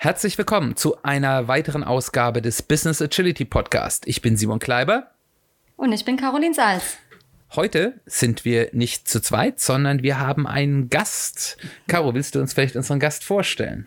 Herzlich willkommen zu einer weiteren Ausgabe des Business Agility Podcast. Ich bin Simon Kleiber. Und ich bin Caroline Salz. Heute sind wir nicht zu zweit, sondern wir haben einen Gast. Caro, willst du uns vielleicht unseren Gast vorstellen?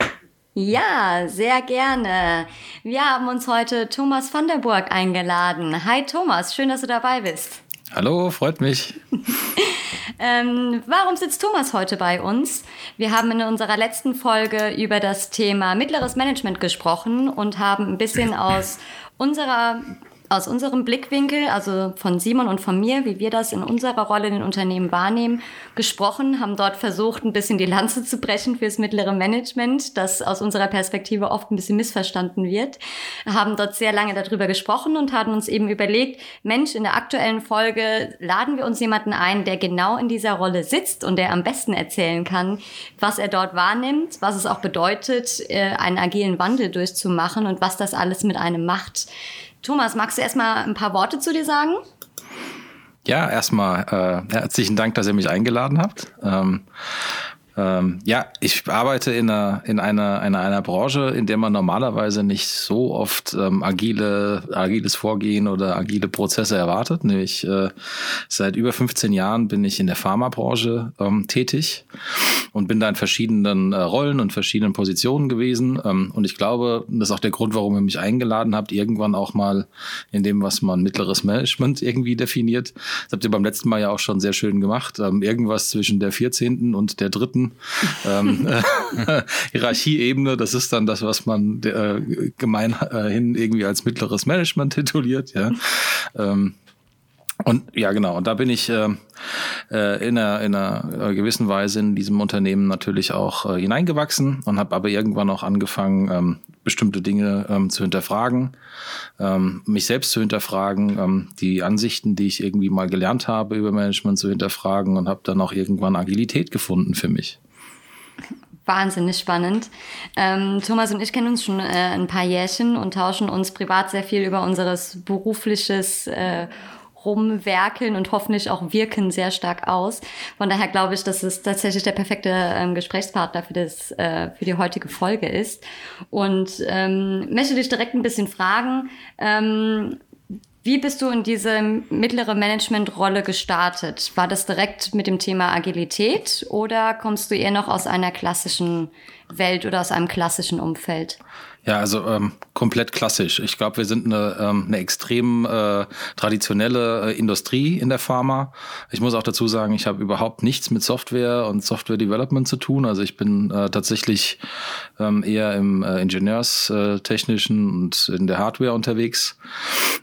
Ja, sehr gerne. Wir haben uns heute Thomas van der Burg eingeladen. Hi Thomas, schön, dass du dabei bist. Hallo, freut mich. ähm, warum sitzt Thomas heute bei uns? Wir haben in unserer letzten Folge über das Thema mittleres Management gesprochen und haben ein bisschen aus unserer aus unserem Blickwinkel, also von Simon und von mir, wie wir das in unserer Rolle in den Unternehmen wahrnehmen, gesprochen, haben dort versucht, ein bisschen die Lanze zu brechen fürs mittlere Management, das aus unserer Perspektive oft ein bisschen missverstanden wird, haben dort sehr lange darüber gesprochen und haben uns eben überlegt, Mensch, in der aktuellen Folge laden wir uns jemanden ein, der genau in dieser Rolle sitzt und der am besten erzählen kann, was er dort wahrnimmt, was es auch bedeutet, äh, einen agilen Wandel durchzumachen und was das alles mit einem macht. Thomas, magst du erstmal ein paar Worte zu dir sagen? Ja, erstmal äh, herzlichen Dank, dass ihr mich eingeladen habt. Ähm, ähm, ja, ich arbeite in einer, in einer, einer, einer Branche, in der man normalerweise nicht so oft ähm, agile, agiles Vorgehen oder agile Prozesse erwartet. Nämlich äh, seit über 15 Jahren bin ich in der Pharmabranche ähm, tätig und bin da in verschiedenen äh, Rollen und verschiedenen Positionen gewesen. Ähm, und ich glaube, das ist auch der Grund, warum ihr mich eingeladen habt, irgendwann auch mal in dem, was man mittleres Management irgendwie definiert. Das habt ihr beim letzten Mal ja auch schon sehr schön gemacht. Ähm, irgendwas zwischen der 14. und der dritten Hierarchien, ähm, äh, Hierarchieebene. Das ist dann das, was man äh, gemeinhin irgendwie als mittleres Management tituliert. Ja. Ähm, und ja, genau. Und da bin ich äh, äh in, einer, in einer gewissen Weise in diesem Unternehmen natürlich auch äh, hineingewachsen und habe aber irgendwann auch angefangen, ähm, bestimmte Dinge ähm, zu hinterfragen, ähm, mich selbst zu hinterfragen, ähm, die Ansichten, die ich irgendwie mal gelernt habe über Management zu hinterfragen und habe dann auch irgendwann Agilität gefunden für mich wahnsinnig spannend. Ähm, Thomas und ich kennen uns schon äh, ein paar Jährchen und tauschen uns privat sehr viel über unseres berufliches äh, rumwerkeln und hoffentlich auch wirken sehr stark aus. Von daher glaube ich, dass es tatsächlich der perfekte ähm, Gesprächspartner für, das, äh, für die heutige Folge ist. Und ähm, möchte dich direkt ein bisschen fragen, ähm, wie bist du in diese mittlere Managementrolle gestartet? War das direkt mit dem Thema Agilität oder kommst du eher noch aus einer klassischen Welt oder aus einem klassischen Umfeld? Ja, also ähm, komplett klassisch. Ich glaube, wir sind eine, ähm, eine extrem äh, traditionelle äh, Industrie in der Pharma. Ich muss auch dazu sagen, ich habe überhaupt nichts mit Software und Software Development zu tun. Also ich bin äh, tatsächlich ähm, eher im äh, Ingenieurstechnischen und in der Hardware unterwegs,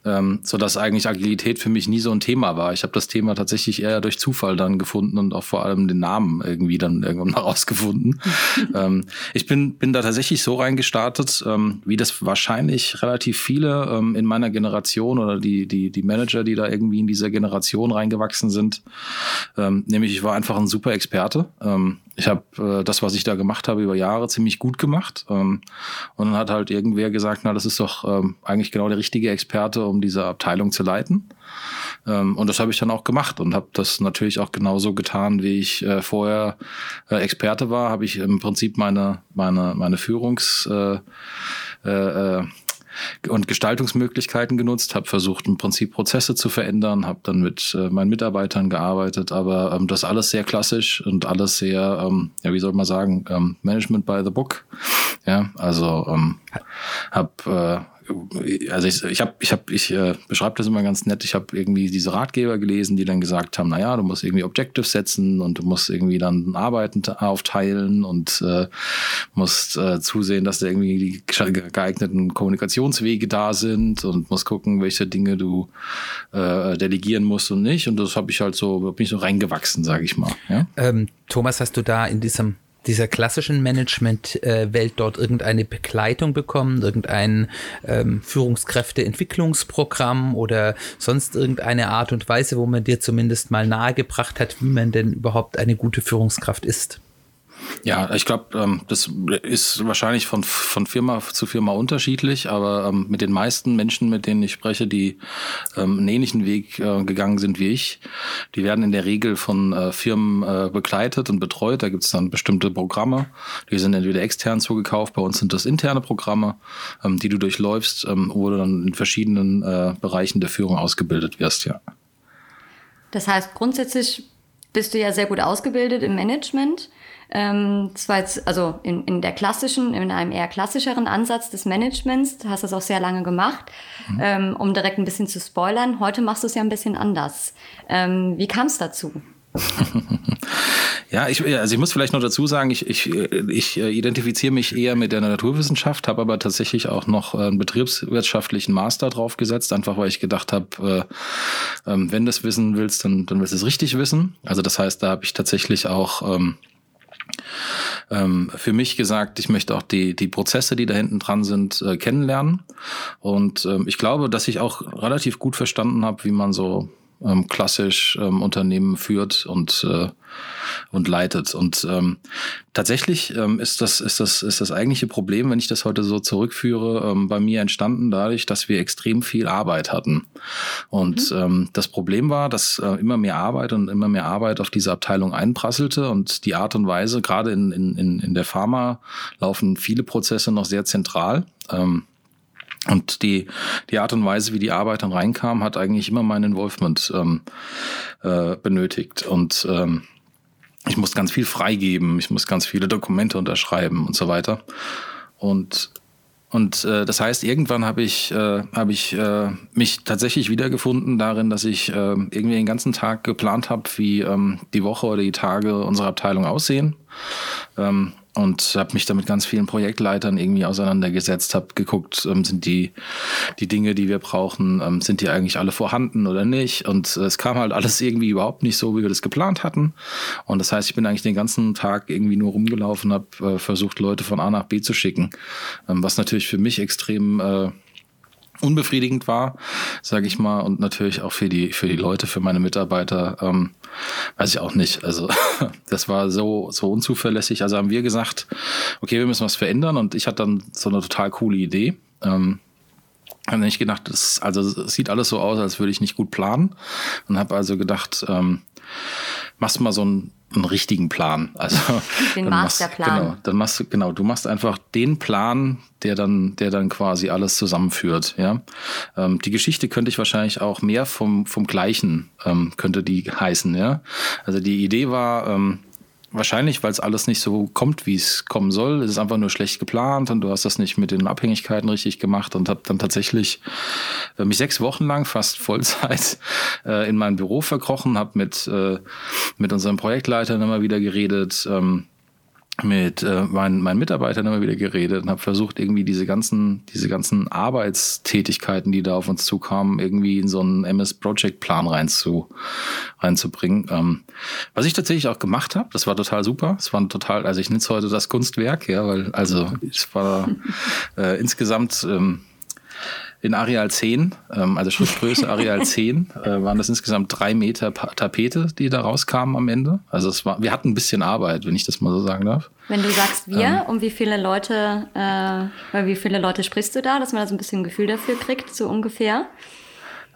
ähm, so dass eigentlich Agilität für mich nie so ein Thema war. Ich habe das Thema tatsächlich eher durch Zufall dann gefunden und auch vor allem den Namen irgendwie dann irgendwann herausgefunden. ähm, ich bin bin da tatsächlich so reingestartet ähm, wie das wahrscheinlich relativ viele ähm, in meiner Generation oder die, die, die Manager, die da irgendwie in dieser Generation reingewachsen sind. Ähm, nämlich ich war einfach ein super Experte. Ähm, ich habe äh, das, was ich da gemacht habe, über Jahre ziemlich gut gemacht. Ähm, und dann hat halt irgendwer gesagt, na, das ist doch ähm, eigentlich genau der richtige Experte, um diese Abteilung zu leiten. Ähm, und das habe ich dann auch gemacht und habe das natürlich auch genauso getan, wie ich äh, vorher äh, Experte war. Habe ich im Prinzip meine meine meine Führungs äh, äh, und Gestaltungsmöglichkeiten genutzt, habe versucht im Prinzip Prozesse zu verändern, habe dann mit äh, meinen Mitarbeitern gearbeitet, aber ähm, das alles sehr klassisch und alles sehr, ähm, ja wie soll man sagen, ähm, Management by the Book. Ja, also ähm, habe äh, also ich, ich habe, ich habe, ich äh, beschreibe das immer ganz nett. Ich habe irgendwie diese Ratgeber gelesen, die dann gesagt haben, naja, du musst irgendwie Objectives setzen und du musst irgendwie dann Arbeiten aufteilen und äh, musst äh, zusehen, dass da irgendwie die geeigneten Kommunikationswege da sind und musst gucken, welche Dinge du äh, delegieren musst und nicht. Und das habe ich halt so, bin ich so reingewachsen, sage ich mal. Ja? Ähm, Thomas, hast du da in diesem dieser klassischen Management-Welt dort irgendeine Begleitung bekommen, irgendein ähm, Führungskräfteentwicklungsprogramm oder sonst irgendeine Art und Weise, wo man dir zumindest mal nahegebracht hat, wie man denn überhaupt eine gute Führungskraft ist? Ja, ich glaube, ähm, das ist wahrscheinlich von, von Firma zu Firma unterschiedlich, aber ähm, mit den meisten Menschen, mit denen ich spreche, die ähm, einen ähnlichen Weg äh, gegangen sind wie ich, die werden in der Regel von äh, Firmen äh, begleitet und betreut. Da gibt es dann bestimmte Programme, die sind entweder extern zugekauft, bei uns sind das interne Programme, die du durchläufst, wo du dann in verschiedenen Bereichen der Führung ausgebildet wirst, ja. Das heißt, grundsätzlich bist du ja sehr gut ausgebildet im Management. Ähm, zwar jetzt, also in, in der klassischen, in einem eher klassischeren Ansatz des Managements, du hast das auch sehr lange gemacht, mhm. ähm, um direkt ein bisschen zu spoilern. Heute machst du es ja ein bisschen anders. Ähm, wie kam es dazu? Ja, ich, also ich muss vielleicht noch dazu sagen, ich, ich, ich identifiziere mich eher mit der Naturwissenschaft, habe aber tatsächlich auch noch einen betriebswirtschaftlichen Master draufgesetzt, einfach weil ich gedacht habe, äh, äh, wenn du es wissen willst, dann, dann willst du es richtig wissen. Also das heißt, da habe ich tatsächlich auch ähm, für mich gesagt, ich möchte auch die, die Prozesse, die da hinten dran sind, äh, kennenlernen. Und ähm, ich glaube, dass ich auch relativ gut verstanden habe, wie man so ähm, klassisch ähm, Unternehmen führt und äh, und leitet. Und ähm, tatsächlich ähm, ist das ist das ist das eigentliche Problem, wenn ich das heute so zurückführe, ähm, bei mir entstanden dadurch, dass wir extrem viel Arbeit hatten. Und mhm. ähm, das Problem war, dass äh, immer mehr Arbeit und immer mehr Arbeit auf diese Abteilung einprasselte und die Art und Weise, gerade in in in der Pharma laufen viele Prozesse noch sehr zentral. Ähm, und die, die Art und Weise, wie die Arbeit dann reinkam, hat eigentlich immer mein Involvement ähm, äh, benötigt. Und ähm, ich muss ganz viel freigeben, ich muss ganz viele Dokumente unterschreiben und so weiter. Und und äh, das heißt, irgendwann habe ich, äh, hab ich äh, mich tatsächlich wiedergefunden darin, dass ich äh, irgendwie den ganzen Tag geplant habe, wie ähm, die Woche oder die Tage unserer Abteilung aussehen. Ähm, und habe mich da mit ganz vielen Projektleitern irgendwie auseinandergesetzt, habe geguckt, ähm, sind die, die Dinge, die wir brauchen, ähm, sind die eigentlich alle vorhanden oder nicht? Und äh, es kam halt alles irgendwie überhaupt nicht so, wie wir das geplant hatten. Und das heißt, ich bin eigentlich den ganzen Tag irgendwie nur rumgelaufen, habe äh, versucht, Leute von A nach B zu schicken, ähm, was natürlich für mich extrem äh, unbefriedigend war, sage ich mal, und natürlich auch für die für die Leute, für meine Mitarbeiter, ähm, weiß ich auch nicht. Also das war so so unzuverlässig. Also haben wir gesagt, okay, wir müssen was verändern, und ich hatte dann so eine total coole Idee. Ähm, habe ich gedacht, das, also es sieht alles so aus, als würde ich nicht gut planen, und habe also gedacht, ähm, machst mal so ein einen richtigen Plan. Also den Masterplan. Machst, genau, dann machst du genau, du machst einfach den Plan, der dann, der dann quasi alles zusammenführt. Ja, ähm, die Geschichte könnte ich wahrscheinlich auch mehr vom vom gleichen ähm, könnte die heißen. Ja, also die Idee war ähm, Wahrscheinlich, weil es alles nicht so kommt, wie es kommen soll. Es ist einfach nur schlecht geplant und du hast das nicht mit den Abhängigkeiten richtig gemacht und habe dann tatsächlich äh, mich sechs Wochen lang fast Vollzeit äh, in mein Büro verkrochen, habe mit äh, mit unserem Projektleiter immer wieder geredet. Ähm, mit äh, meinen, meinen Mitarbeitern immer wieder geredet und habe versucht, irgendwie diese ganzen, diese ganzen Arbeitstätigkeiten, die da auf uns zukamen, irgendwie in so einen MS-Project-Plan rein zu, reinzubringen. Ähm, was ich tatsächlich auch gemacht habe, das war total super. Es war total, also ich nenne heute das Kunstwerk, ja, weil also es war äh, insgesamt ähm, in Areal 10, ähm, also Schriftgröße Areal 10, äh, waren das insgesamt drei Meter Tapete, die da rauskamen am Ende. Also es war, wir hatten ein bisschen Arbeit, wenn ich das mal so sagen darf. Wenn du sagst wir, ähm, um wie viele Leute, äh, wie viele Leute sprichst du da, dass man da so ein bisschen ein Gefühl dafür kriegt, so ungefähr?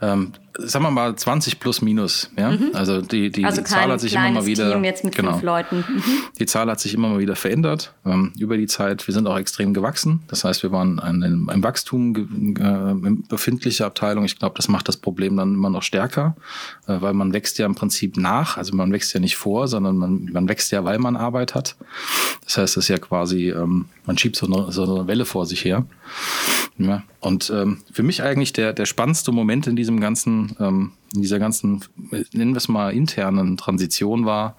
ähm, sagen wir mal 20 plus minus. Ja? Mhm. Also die, die, also Zahl hat sich immer mal wieder. Team jetzt mit genau, fünf Leuten. Mhm. Die Zahl hat sich immer mal wieder verändert ähm, über die Zeit. Wir sind auch extrem gewachsen. Das heißt, wir waren ein, ein Wachstum äh, befindliche Abteilung. Ich glaube, das macht das Problem dann immer noch stärker, äh, weil man wächst ja im Prinzip nach. Also man wächst ja nicht vor, sondern man, man wächst ja, weil man Arbeit hat. Das heißt, es ist ja quasi, ähm, man schiebt so eine, so eine Welle vor sich her. Ja. Und ähm, für mich eigentlich der, der spannendste Moment in diesem ganzen, ähm, in dieser ganzen, nennen wir es mal, internen Transition war,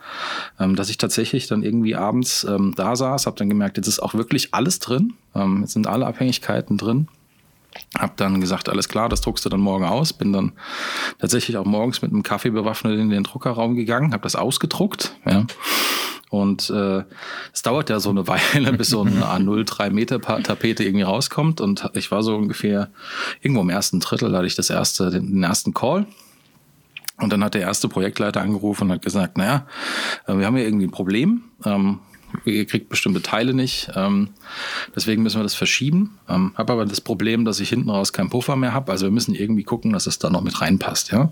ähm, dass ich tatsächlich dann irgendwie abends ähm, da saß, habe dann gemerkt, jetzt ist auch wirklich alles drin, ähm, jetzt sind alle Abhängigkeiten drin. Hab dann gesagt, alles klar, das druckst du dann morgen aus. Bin dann tatsächlich auch morgens mit einem Kaffee bewaffnet in den Druckerraum gegangen, habe das ausgedruckt. Ja. Und äh, es dauert ja so eine Weile, bis so eine A0 3 Meter Tapete irgendwie rauskommt. Und ich war so ungefähr irgendwo im ersten Drittel, da hatte ich das erste, den, den ersten Call. Und dann hat der erste Projektleiter angerufen und hat gesagt, naja, äh, wir haben hier irgendwie ein Problem. Ähm, ihr kriegt bestimmte Teile nicht. Ähm, deswegen müssen wir das verschieben. Ähm, habe aber das Problem, dass ich hinten raus keinen Puffer mehr habe. Also wir müssen irgendwie gucken, dass es da noch mit reinpasst. Ja?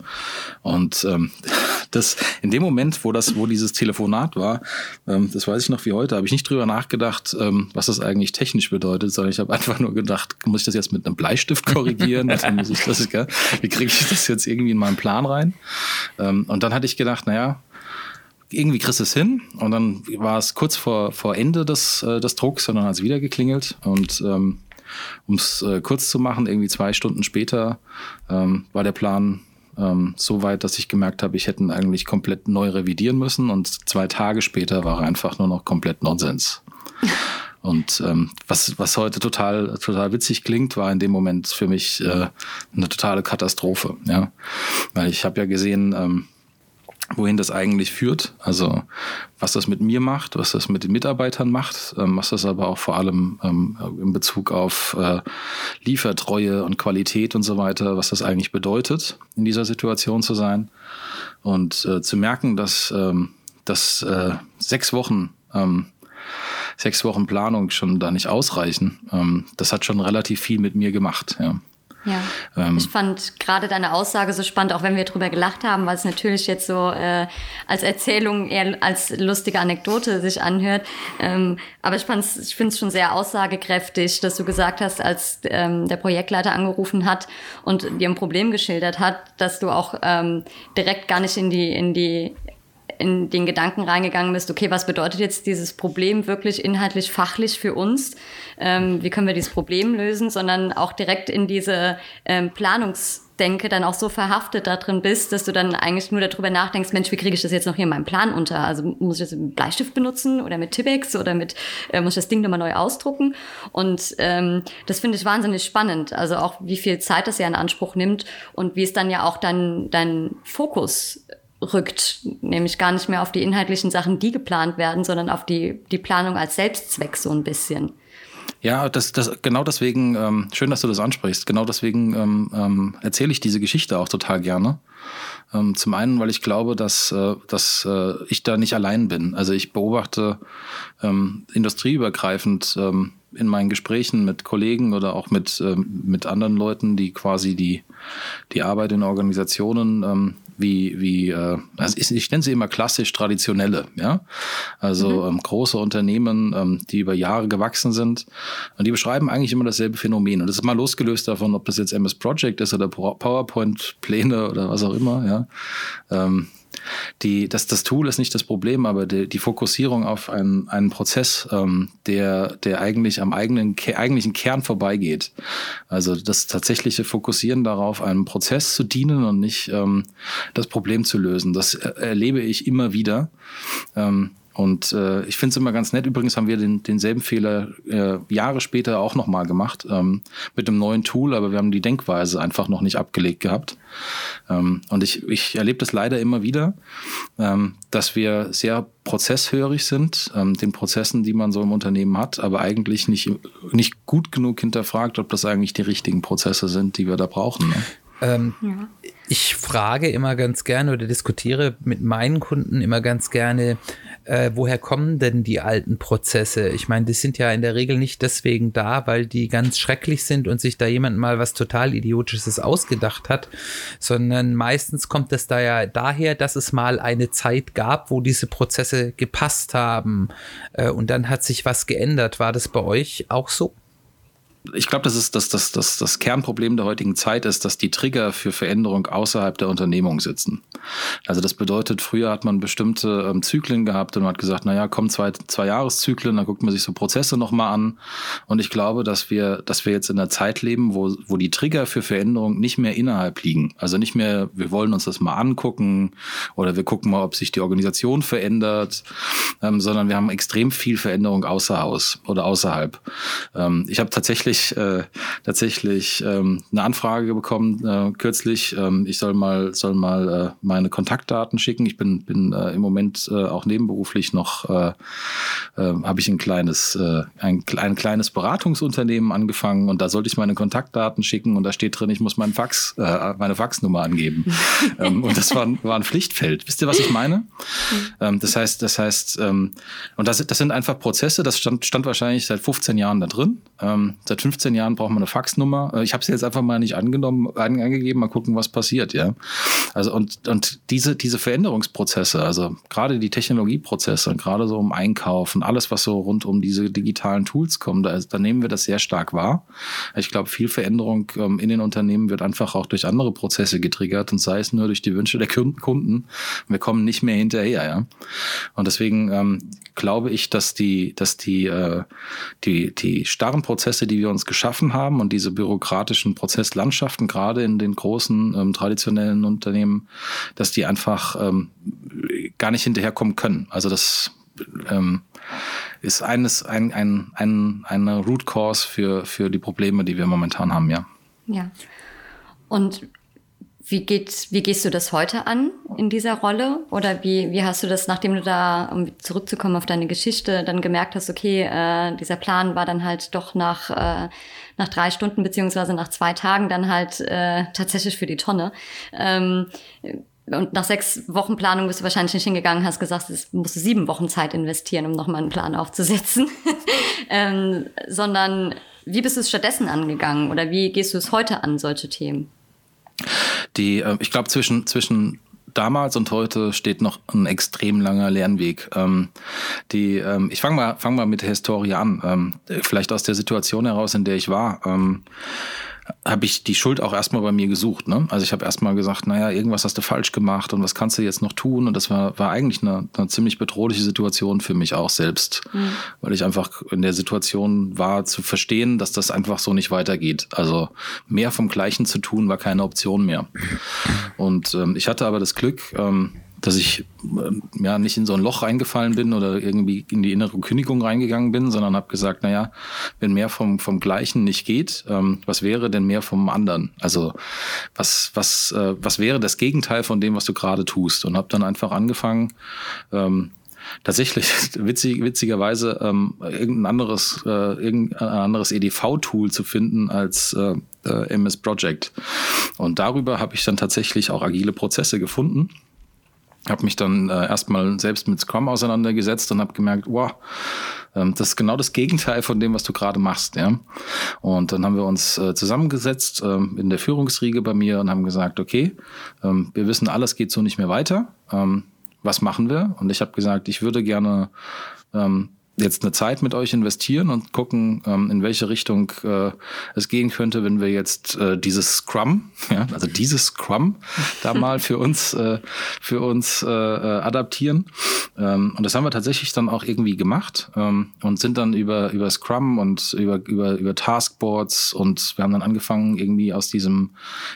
Und ähm, das in dem Moment, wo das, wo dieses Telefonat war, ähm, das weiß ich noch wie heute, habe ich nicht drüber nachgedacht, ähm, was das eigentlich technisch bedeutet, sondern ich habe einfach nur gedacht, muss ich das jetzt mit einem Bleistift korrigieren? also muss ich das, gell? Wie kriege ich das jetzt irgendwie in meinen Plan rein? Ähm, und dann hatte ich gedacht, naja, irgendwie kriegst du es hin. Und dann war es kurz vor, vor Ende des, äh, des Drucks und dann hat es wieder geklingelt. Und ähm, um es äh, kurz zu machen, irgendwie zwei Stunden später ähm, war der Plan ähm, so weit, dass ich gemerkt habe, ich hätte ihn eigentlich komplett neu revidieren müssen. Und zwei Tage später war er einfach nur noch komplett Nonsens. Und ähm, was, was heute total, total witzig klingt, war in dem Moment für mich äh, eine totale Katastrophe. Ja? Weil ich habe ja gesehen, ähm, wohin das eigentlich führt. Also was das mit mir macht, was das mit den Mitarbeitern macht, ähm, was das aber auch vor allem ähm, in Bezug auf äh, Liefertreue und Qualität und so weiter, was das eigentlich bedeutet, in dieser Situation zu sein. Und äh, zu merken, dass, ähm, dass äh, sechs Wochen ähm, sechs Wochen Planung schon da nicht ausreichen, ähm, das hat schon relativ viel mit mir gemacht. Ja. Ja, ähm, ich fand gerade deine Aussage so spannend, auch wenn wir drüber gelacht haben, weil es natürlich jetzt so äh, als Erzählung eher als lustige Anekdote sich anhört. Ähm, aber ich, ich finde es schon sehr aussagekräftig, dass du gesagt hast, als ähm, der Projektleiter angerufen hat und dir ein Problem geschildert hat, dass du auch ähm, direkt gar nicht in die in die in den Gedanken reingegangen bist, okay, was bedeutet jetzt dieses Problem wirklich inhaltlich, fachlich für uns? Ähm, wie können wir dieses Problem lösen? Sondern auch direkt in diese ähm, Planungsdenke dann auch so verhaftet da drin bist, dass du dann eigentlich nur darüber nachdenkst, Mensch, wie kriege ich das jetzt noch hier in meinem Plan unter? Also muss ich das mit Bleistift benutzen oder mit Tipex oder mit, äh, muss ich das Ding nochmal neu ausdrucken? Und ähm, das finde ich wahnsinnig spannend. Also auch wie viel Zeit das ja in Anspruch nimmt und wie es dann ja auch dann dein Fokus rückt, nämlich gar nicht mehr auf die inhaltlichen Sachen, die geplant werden, sondern auf die, die Planung als Selbstzweck so ein bisschen. Ja, das, das, genau deswegen, ähm, schön, dass du das ansprichst, genau deswegen ähm, ähm, erzähle ich diese Geschichte auch total gerne. Ähm, zum einen, weil ich glaube, dass, äh, dass äh, ich da nicht allein bin. Also ich beobachte ähm, industrieübergreifend ähm, in meinen Gesprächen mit Kollegen oder auch mit, ähm, mit anderen Leuten, die quasi die, die Arbeit in Organisationen ähm, wie, wie äh, also ich, ich nenne sie immer klassisch traditionelle, ja. Also mhm. ähm, große Unternehmen, ähm, die über Jahre gewachsen sind. Und die beschreiben eigentlich immer dasselbe Phänomen. Und das ist mal losgelöst davon, ob das jetzt MS Project ist oder PowerPoint-Pläne oder was auch immer, ja. Ähm, die, das, das Tool ist nicht das Problem, aber die, die Fokussierung auf einen, einen Prozess, ähm, der, der eigentlich am eigenen, eigentlichen Kern vorbeigeht. Also das tatsächliche Fokussieren darauf, einem Prozess zu dienen und nicht ähm, das Problem zu lösen. Das erlebe ich immer wieder. Ähm, und äh, ich finde es immer ganz nett. Übrigens haben wir den, denselben Fehler äh, Jahre später auch nochmal gemacht ähm, mit einem neuen Tool, aber wir haben die Denkweise einfach noch nicht abgelegt gehabt. Ähm, und ich, ich erlebe das leider immer wieder, ähm, dass wir sehr prozesshörig sind, ähm, den Prozessen, die man so im Unternehmen hat, aber eigentlich nicht, nicht gut genug hinterfragt, ob das eigentlich die richtigen Prozesse sind, die wir da brauchen. Ne? Ähm, ja. Ich frage immer ganz gerne oder diskutiere mit meinen Kunden immer ganz gerne, äh, woher kommen denn die alten Prozesse? Ich meine, die sind ja in der Regel nicht deswegen da, weil die ganz schrecklich sind und sich da jemand mal was total Idiotisches ausgedacht hat, sondern meistens kommt es da ja daher, dass es mal eine Zeit gab, wo diese Prozesse gepasst haben äh, und dann hat sich was geändert. War das bei euch auch so? Ich glaube, das ist das, das, das, das Kernproblem der heutigen Zeit ist, dass die Trigger für Veränderung außerhalb der Unternehmung sitzen. Also das bedeutet, früher hat man bestimmte ähm, Zyklen gehabt und man hat gesagt, naja, kommen zwei, zwei Jahreszyklen, dann guckt man sich so Prozesse nochmal an. Und ich glaube, dass wir, dass wir jetzt in einer Zeit leben, wo, wo die Trigger für Veränderung nicht mehr innerhalb liegen. Also nicht mehr, wir wollen uns das mal angucken oder wir gucken mal, ob sich die Organisation verändert, ähm, sondern wir haben extrem viel Veränderung außer Haus oder außerhalb. Ähm, ich habe tatsächlich tatsächlich, äh, tatsächlich ähm, eine Anfrage bekommen äh, kürzlich. Ähm, ich soll mal, soll mal äh, meine Kontaktdaten schicken. Ich bin, bin äh, im Moment äh, auch nebenberuflich noch, äh, äh, habe ich ein kleines, äh, ein, ein kleines Beratungsunternehmen angefangen und da sollte ich meine Kontaktdaten schicken und da steht drin, ich muss meinen Fax, äh, meine Faxnummer angeben. ähm, und das war, war ein Pflichtfeld. Wisst ihr, was ich meine? ähm, das heißt, das heißt, ähm, und das, das sind einfach Prozesse, das stand, stand wahrscheinlich seit 15 Jahren da drin. Ähm, seit 15 Jahren braucht man eine Faxnummer. Äh, ich habe sie jetzt einfach mal nicht angenommen, angegeben, mal gucken, was passiert, ja. Also und, und diese, diese Veränderungsprozesse, also gerade die Technologieprozesse und gerade so um Einkauf und alles, was so rund um diese digitalen Tools kommt, da, da nehmen wir das sehr stark wahr. Ich glaube, viel Veränderung ähm, in den Unternehmen wird einfach auch durch andere Prozesse getriggert und sei es nur durch die Wünsche der Kunden. Wir kommen nicht mehr hinterher, ja. Und deswegen ähm, glaube ich, dass die, dass die, äh, die, die starren Prozesse, die wir uns geschaffen haben und diese bürokratischen Prozesslandschaften, gerade in den großen ähm, traditionellen Unternehmen, dass die einfach ähm, gar nicht hinterherkommen können. Also das ähm, ist eines, ein, ein, ein, eine Root Cause für, für die Probleme, die wir momentan haben, ja. Ja. Und wie, geht, wie gehst du das heute an in dieser Rolle? Oder wie, wie hast du das, nachdem du da, um zurückzukommen auf deine Geschichte, dann gemerkt hast, okay, äh, dieser Plan war dann halt doch nach, äh, nach drei Stunden beziehungsweise nach zwei Tagen dann halt äh, tatsächlich für die Tonne. Ähm, und nach sechs Wochen Planung bist du wahrscheinlich nicht hingegangen, hast gesagt, es musst du sieben Wochen Zeit investieren, um nochmal einen Plan aufzusetzen. ähm, sondern wie bist du es stattdessen angegangen oder wie gehst du es heute an, solche Themen? Die, äh, ich glaube, zwischen, zwischen damals und heute steht noch ein extrem langer Lernweg. Ähm, die, ähm, ich fange mal, fang mal mit der Historie an. Ähm, vielleicht aus der Situation heraus, in der ich war. Ähm, habe ich die Schuld auch erstmal bei mir gesucht. Ne? Also ich habe erstmal gesagt, naja, irgendwas hast du falsch gemacht und was kannst du jetzt noch tun? Und das war, war eigentlich eine, eine ziemlich bedrohliche Situation für mich auch selbst, mhm. weil ich einfach in der Situation war zu verstehen, dass das einfach so nicht weitergeht. Also mehr vom Gleichen zu tun war keine Option mehr. Und ähm, ich hatte aber das Glück, ähm, dass ich äh, ja nicht in so ein Loch reingefallen bin oder irgendwie in die innere Kündigung reingegangen bin, sondern habe gesagt, naja, wenn mehr vom, vom Gleichen nicht geht, ähm, was wäre denn mehr vom anderen? Also was, was, äh, was wäre das Gegenteil von dem, was du gerade tust? Und habe dann einfach angefangen, ähm, tatsächlich witzig, witzigerweise ähm, irgendein anderes, äh, irgendein anderes EDV-Tool zu finden als äh, äh, MS Project. Und darüber habe ich dann tatsächlich auch agile Prozesse gefunden habe mich dann äh, erstmal selbst mit Scrum auseinandergesetzt und habe gemerkt, wow, ähm, das ist genau das Gegenteil von dem, was du gerade machst. Ja? Und dann haben wir uns äh, zusammengesetzt ähm, in der Führungsriege bei mir und haben gesagt, okay, ähm, wir wissen, alles geht so nicht mehr weiter. Ähm, was machen wir? Und ich habe gesagt, ich würde gerne ähm, jetzt eine Zeit mit euch investieren und gucken, ähm, in welche Richtung äh, es gehen könnte, wenn wir jetzt äh, dieses Scrum, ja, also dieses Scrum da mal für uns äh, für uns adaptieren. Ähm, und das haben wir tatsächlich dann auch irgendwie gemacht ähm, und sind dann über über Scrum und über über über Taskboards und wir haben dann angefangen irgendwie aus diesem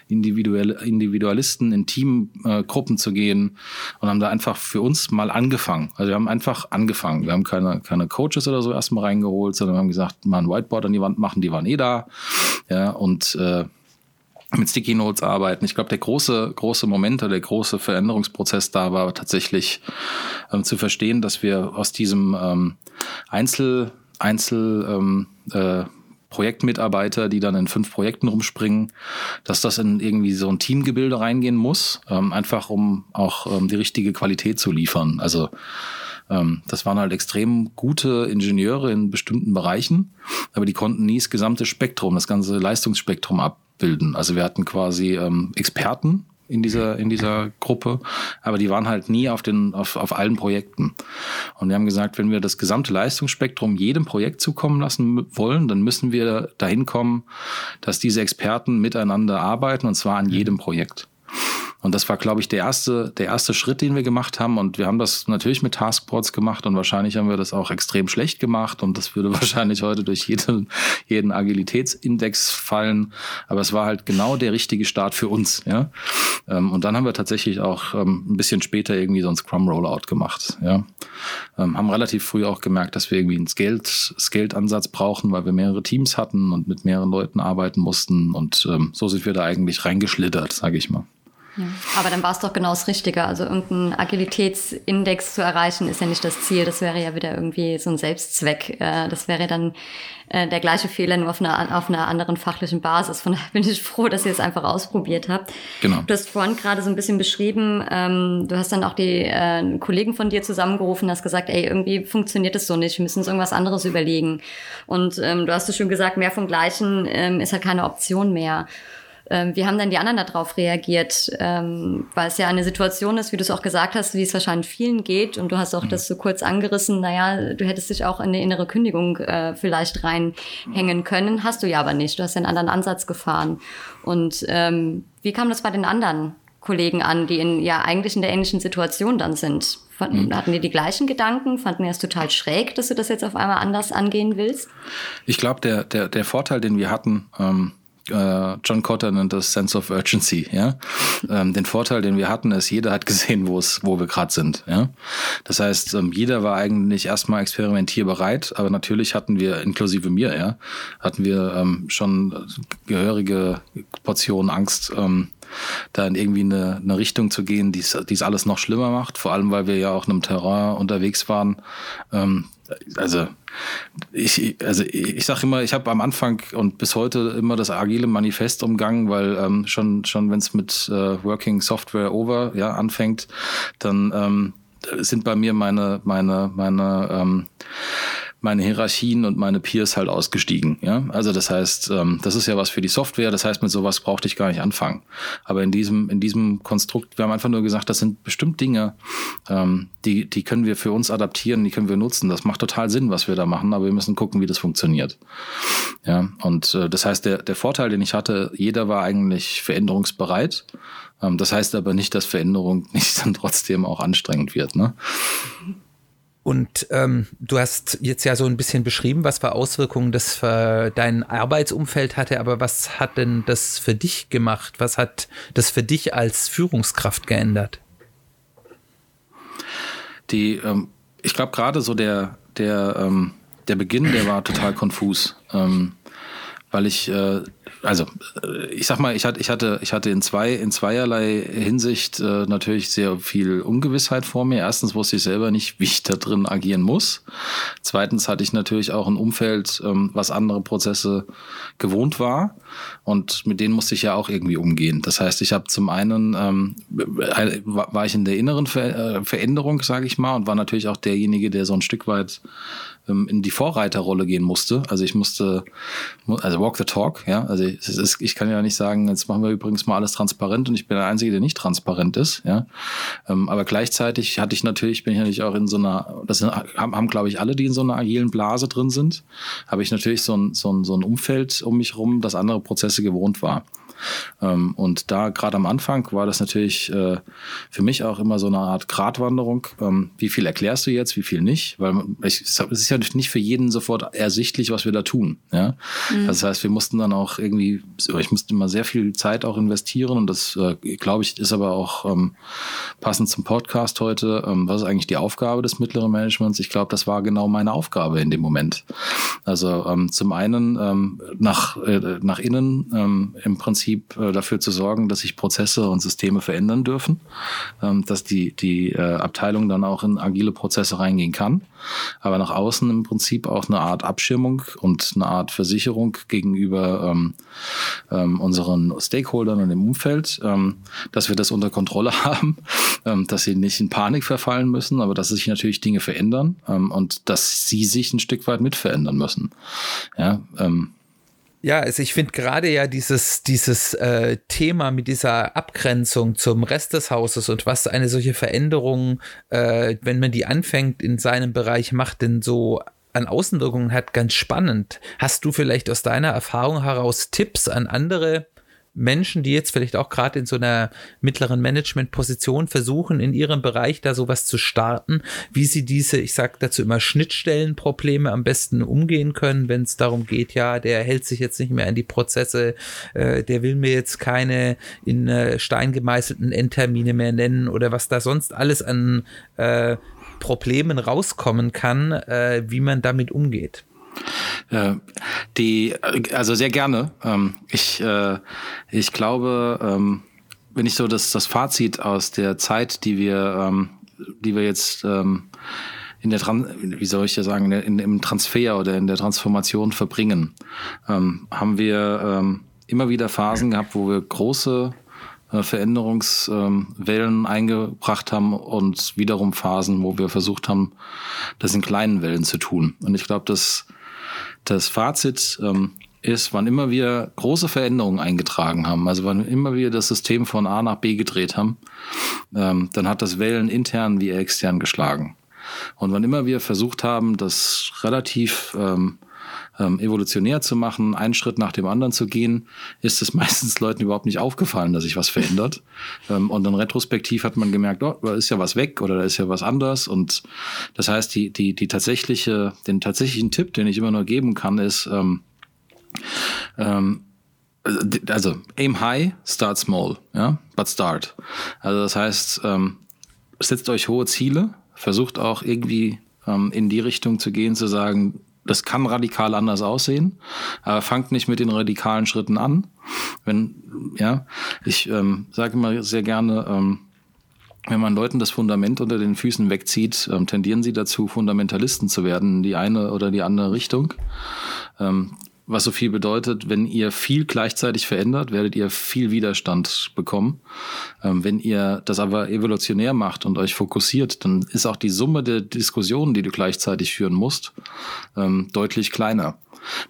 individuelle Individualisten in Teamgruppen zu gehen und haben da einfach für uns mal angefangen. Also wir haben einfach angefangen. Wir haben keine keine Coaches oder so erstmal reingeholt, sondern wir haben gesagt, mal ein Whiteboard an die Wand machen, die waren eh da. Ja, und äh, mit Sticky Notes arbeiten. Ich glaube, der große, große Moment oder der große Veränderungsprozess da war tatsächlich ähm, zu verstehen, dass wir aus diesem ähm, Einzel, Einzel ähm, äh, Projektmitarbeiter, die dann in fünf Projekten rumspringen, dass das in irgendwie so ein Teamgebilde reingehen muss, ähm, einfach um auch ähm, die richtige Qualität zu liefern. Also das waren halt extrem gute Ingenieure in bestimmten Bereichen, aber die konnten nie das gesamte Spektrum, das ganze Leistungsspektrum abbilden. Also wir hatten quasi ähm, Experten in dieser, in dieser Gruppe, aber die waren halt nie auf den, auf, auf allen Projekten. Und wir haben gesagt, wenn wir das gesamte Leistungsspektrum jedem Projekt zukommen lassen wollen, dann müssen wir dahin kommen, dass diese Experten miteinander arbeiten und zwar an jedem Projekt. Und das war, glaube ich, der erste, der erste Schritt, den wir gemacht haben. Und wir haben das natürlich mit Taskboards gemacht und wahrscheinlich haben wir das auch extrem schlecht gemacht. Und das würde wahrscheinlich heute durch jeden, jeden Agilitätsindex fallen. Aber es war halt genau der richtige Start für uns. Ja? Ähm, und dann haben wir tatsächlich auch ähm, ein bisschen später irgendwie so ein Scrum Rollout gemacht. Ja? Ähm, haben relativ früh auch gemerkt, dass wir irgendwie einen Scaled, Scaled Ansatz brauchen, weil wir mehrere Teams hatten und mit mehreren Leuten arbeiten mussten. Und so sind wir da eigentlich reingeschlittert, sage ich mal. Ja. Aber dann war es doch genau das Richtige. Also irgendeinen Agilitätsindex zu erreichen, ist ja nicht das Ziel. Das wäre ja wieder irgendwie so ein Selbstzweck. Äh, das wäre dann äh, der gleiche Fehler, nur auf einer, auf einer anderen fachlichen Basis. Von daher bin ich froh, dass ihr es einfach ausprobiert habt. Genau. Du hast vorhin gerade so ein bisschen beschrieben, ähm, du hast dann auch die äh, Kollegen von dir zusammengerufen, hast gesagt, ey, irgendwie funktioniert das so nicht, wir müssen uns irgendwas anderes überlegen. Und ähm, du hast es schon gesagt, mehr vom Gleichen ähm, ist halt keine Option mehr. Ähm, wie haben denn die anderen darauf reagiert? Ähm, weil es ja eine Situation ist, wie du es auch gesagt hast, wie es wahrscheinlich vielen geht. Und du hast auch mhm. das so kurz angerissen, naja, du hättest dich auch in eine innere Kündigung äh, vielleicht reinhängen können. Hast du ja aber nicht. Du hast ja einen anderen Ansatz gefahren. Und ähm, wie kam das bei den anderen Kollegen an, die in, ja eigentlich in der ähnlichen Situation dann sind? Fanden, mhm. Hatten die die gleichen Gedanken? Fanden die es total schräg, dass du das jetzt auf einmal anders angehen willst? Ich glaube, der, der, der Vorteil, den wir hatten, ähm, äh, John Cotter nennt das Sense of Urgency, ja. Ähm, den Vorteil, den wir hatten, ist, jeder hat gesehen, wo es, wo wir gerade sind, ja. Das heißt, ähm, jeder war eigentlich erstmal experimentierbereit, aber natürlich hatten wir, inklusive mir, ja, hatten wir ähm, schon gehörige Portionen Angst, ähm, da in irgendwie eine, eine Richtung zu gehen, die es alles noch schlimmer macht, vor allem weil wir ja auch in einem Terrain unterwegs waren, ähm, also ich, also ich sage immer, ich habe am Anfang und bis heute immer das agile Manifest umgangen, weil ähm, schon schon wenn es mit äh, Working Software Over ja anfängt, dann ähm, sind bei mir meine meine meine ähm, meine Hierarchien und meine Peers halt ausgestiegen. Ja? Also das heißt, ähm, das ist ja was für die Software, das heißt, mit sowas brauchte ich gar nicht anfangen. Aber in diesem, in diesem Konstrukt, wir haben einfach nur gesagt, das sind bestimmt Dinge, ähm, die, die können wir für uns adaptieren, die können wir nutzen. Das macht total Sinn, was wir da machen, aber wir müssen gucken, wie das funktioniert. Ja, und äh, das heißt, der, der Vorteil, den ich hatte, jeder war eigentlich veränderungsbereit. Ähm, das heißt aber nicht, dass Veränderung nicht dann trotzdem auch anstrengend wird. Ne? Und ähm, du hast jetzt ja so ein bisschen beschrieben, was für Auswirkungen das für dein Arbeitsumfeld hatte, aber was hat denn das für dich gemacht? Was hat das für dich als Führungskraft geändert? Die, ähm, ich glaube gerade so der, der, ähm, der Beginn, der war total konfus. Ähm, weil ich, äh, also äh, ich sag mal, ich hatte, ich hatte, ich hatte in zwei, in zweierlei Hinsicht äh, natürlich sehr viel Ungewissheit vor mir. Erstens wusste ich selber nicht, wie ich da drin agieren muss. Zweitens hatte ich natürlich auch ein Umfeld, ähm, was andere Prozesse gewohnt war. Und mit denen musste ich ja auch irgendwie umgehen. Das heißt, ich habe zum einen ähm, war ich in der inneren Ver äh, Veränderung, sage ich mal, und war natürlich auch derjenige, der so ein Stück weit ähm, in die Vorreiterrolle gehen musste. Also ich musste, also walk the talk, ja. Also ich, ist, ich kann ja nicht sagen, jetzt machen wir übrigens mal alles transparent und ich bin der Einzige, der nicht transparent ist, ja. Ähm, aber gleichzeitig hatte ich natürlich, bin ich natürlich auch in so einer, das haben, haben glaube ich alle, die in so einer agilen Blase drin sind, habe ich natürlich so ein, so ein, so ein Umfeld um mich rum, das andere Prozesse gewohnt war. Ähm, und da gerade am Anfang war das natürlich äh, für mich auch immer so eine Art Gratwanderung. Ähm, wie viel erklärst du jetzt, wie viel nicht? Weil es ist ja nicht für jeden sofort ersichtlich, was wir da tun. Ja? Mhm. Das heißt, wir mussten dann auch irgendwie, ich musste immer sehr viel Zeit auch investieren und das, äh, glaube ich, ist aber auch ähm, passend zum Podcast heute. Was ist eigentlich die Aufgabe des mittleren Managements? Ich glaube, das war genau meine Aufgabe in dem Moment. Also zum einen nach, äh, nach innen im Prinzip Prinzip äh, dafür zu sorgen, dass sich Prozesse und Systeme verändern dürfen, ähm, dass die, die äh, Abteilung dann auch in agile Prozesse reingehen kann, aber nach außen im Prinzip auch eine Art Abschirmung und eine Art Versicherung gegenüber ähm, ähm, unseren Stakeholdern und dem Umfeld, dass wir das unter Kontrolle haben, dass sie nicht in Panik verfallen müssen, aber dass sich natürlich Dinge verändern und dass sie sich ein Stück weit mit müssen. Ja, ähm, ja, also ich finde gerade ja dieses, dieses äh, Thema mit dieser Abgrenzung zum Rest des Hauses und was eine solche Veränderung, äh, wenn man die anfängt in seinem Bereich macht, denn so an Außenwirkungen hat, ganz spannend. Hast du vielleicht aus deiner Erfahrung heraus Tipps an andere Menschen, die jetzt vielleicht auch gerade in so einer mittleren Management-Position versuchen, in ihrem Bereich da sowas zu starten, wie sie diese, ich sage dazu immer Schnittstellenprobleme am besten umgehen können, wenn es darum geht, ja, der hält sich jetzt nicht mehr an die Prozesse, äh, der will mir jetzt keine in äh, Stein gemeißelten Endtermine mehr nennen oder was da sonst alles an äh, Problemen rauskommen kann, äh, wie man damit umgeht. Äh, die, also sehr gerne. Ähm, ich, äh, ich glaube, ähm, wenn ich so das, das Fazit aus der Zeit, die wir, ähm, die wir jetzt in der Tran wie soll ich ja sagen, in, im Transfer oder in der Transformation verbringen, haben wir immer wieder Phasen gehabt, wo wir große äh, Veränderungswellen eingebracht haben und wiederum Phasen, wo wir versucht haben, das in kleinen Wellen zu tun. Und ich glaube, dass das Fazit ähm, ist, wann immer wir große Veränderungen eingetragen haben, also wann immer wir das System von A nach B gedreht haben, ähm, dann hat das Wellen intern wie extern geschlagen. Und wann immer wir versucht haben, das relativ ähm, ähm, evolutionär zu machen, einen Schritt nach dem anderen zu gehen, ist es meistens Leuten überhaupt nicht aufgefallen, dass sich was verändert. Ähm, und dann retrospektiv hat man gemerkt, oh, da ist ja was weg oder da ist ja was anders. Und das heißt, die, die, die tatsächliche, den tatsächlichen Tipp, den ich immer nur geben kann, ist, ähm, ähm, also aim high, start small, ja, but start. Also das heißt, ähm, setzt euch hohe Ziele, versucht auch irgendwie ähm, in die Richtung zu gehen, zu sagen, das kann radikal anders aussehen, aber fangt nicht mit den radikalen Schritten an. Wenn, ja, ich ähm, sage immer sehr gerne, ähm, wenn man Leuten das Fundament unter den Füßen wegzieht, ähm, tendieren sie dazu, Fundamentalisten zu werden, in die eine oder die andere Richtung. Ähm, was so viel bedeutet, wenn ihr viel gleichzeitig verändert, werdet ihr viel Widerstand bekommen. Ähm, wenn ihr das aber evolutionär macht und euch fokussiert, dann ist auch die Summe der Diskussionen, die du gleichzeitig führen musst, ähm, deutlich kleiner.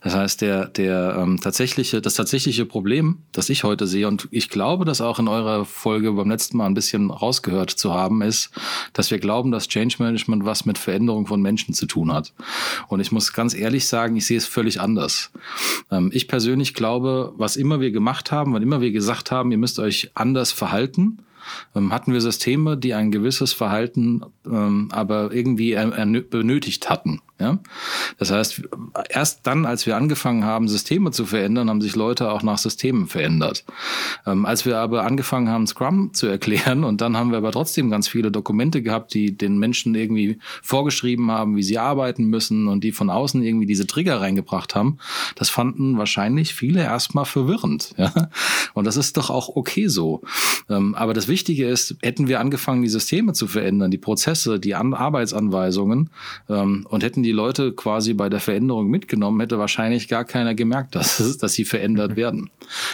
Das heißt, der, der ähm, tatsächliche, das tatsächliche Problem, das ich heute sehe, und ich glaube, das auch in eurer Folge beim letzten Mal ein bisschen rausgehört zu haben, ist, dass wir glauben, dass Change Management was mit Veränderung von Menschen zu tun hat. Und ich muss ganz ehrlich sagen, ich sehe es völlig anders. Ähm, ich persönlich glaube, was immer wir gemacht haben, wann immer wir gesagt haben, ihr müsst euch anders verhalten, ähm, hatten wir Systeme, die ein gewisses Verhalten ähm, aber irgendwie benötigt hatten. Ja? Das heißt, erst dann, als wir angefangen haben, Systeme zu verändern, haben sich Leute auch nach Systemen verändert. Ähm, als wir aber angefangen haben, Scrum zu erklären, und dann haben wir aber trotzdem ganz viele Dokumente gehabt, die den Menschen irgendwie vorgeschrieben haben, wie sie arbeiten müssen und die von außen irgendwie diese Trigger reingebracht haben, das fanden wahrscheinlich viele erstmal verwirrend. Ja? Und das ist doch auch okay so. Ähm, aber das Wichtige ist, hätten wir angefangen, die Systeme zu verändern, die Prozesse, die An Arbeitsanweisungen ähm, und hätten die Leute quasi bei der Veränderung mitgenommen, hätte wahrscheinlich gar keiner gemerkt, dass, dass sie verändert mhm. werden.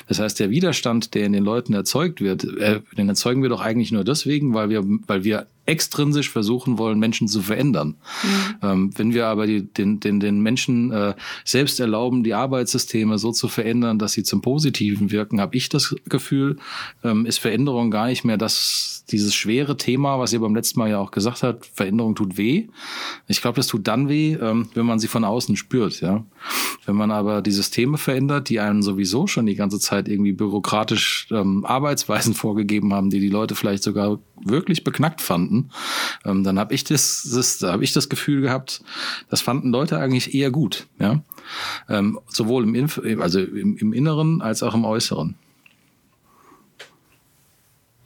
Das heißt, der Widerstand, der in den Leuten erzeugt wird, äh, den erzeugen wir doch eigentlich nur deswegen, weil wir, weil wir extrinsisch versuchen wollen, Menschen zu verändern. Mhm. Ähm, wenn wir aber die, den, den, den Menschen äh, selbst erlauben, die Arbeitssysteme so zu verändern, dass sie zum Positiven wirken, habe ich das Gefühl, ähm, ist Veränderung gar nicht mehr das, dieses schwere Thema, was ihr beim letzten Mal ja auch gesagt habt, Veränderung tut weh. Ich glaube, das tut dann weh, ähm, wenn man sie von außen spürt. Ja, Wenn man aber die Systeme verändert, die einem sowieso schon die ganze Zeit irgendwie bürokratisch ähm, Arbeitsweisen vorgegeben haben, die die Leute vielleicht sogar wirklich beknackt fanden, ähm, dann habe ich das, das habe ich das Gefühl gehabt, das fanden Leute eigentlich eher gut, ja, ähm, sowohl im, Inf also im, im Inneren als auch im Äußeren.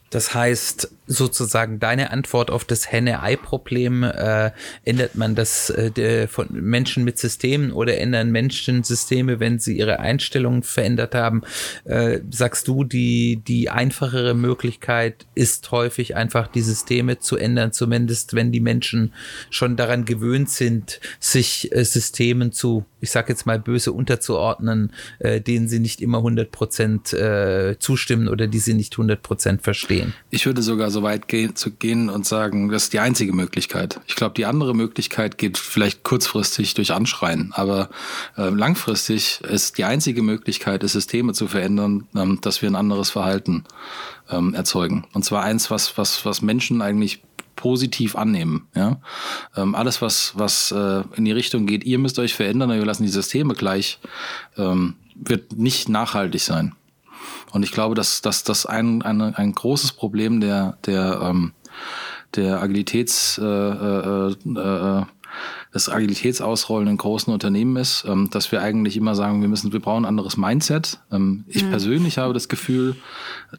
Das heißt, sozusagen deine Antwort auf das Henne-Ei-Problem, äh, ändert man das äh, von Menschen mit Systemen oder ändern Menschen Systeme, wenn sie ihre Einstellungen verändert haben? Äh, sagst du, die, die einfachere Möglichkeit ist häufig einfach die Systeme zu ändern, zumindest wenn die Menschen schon daran gewöhnt sind, sich äh, Systemen zu, ich sag jetzt mal böse unterzuordnen, äh, denen sie nicht immer 100 Prozent äh, zustimmen oder die sie nicht 100 Prozent verstehen. Ich würde sogar so weit gehen, zu gehen und sagen, das ist die einzige Möglichkeit. Ich glaube, die andere Möglichkeit geht vielleicht kurzfristig durch Anschreien, aber äh, langfristig ist die einzige Möglichkeit, Systeme zu verändern, ähm, dass wir ein anderes Verhalten ähm, erzeugen. Und zwar eins, was, was, was Menschen eigentlich positiv annehmen. Ja? Ähm, alles, was, was äh, in die Richtung geht, ihr müsst euch verändern, wir lassen die Systeme gleich, ähm, wird nicht nachhaltig sein. Und ich glaube, dass, dass das ein, ein, ein großes Problem der, der, ähm, der Agilitäts, äh, äh, äh, das Agilitätsausrollen in großen Unternehmen ist, ähm, dass wir eigentlich immer sagen, wir müssen, wir brauchen ein anderes Mindset. Ähm, ich mhm. persönlich habe das Gefühl,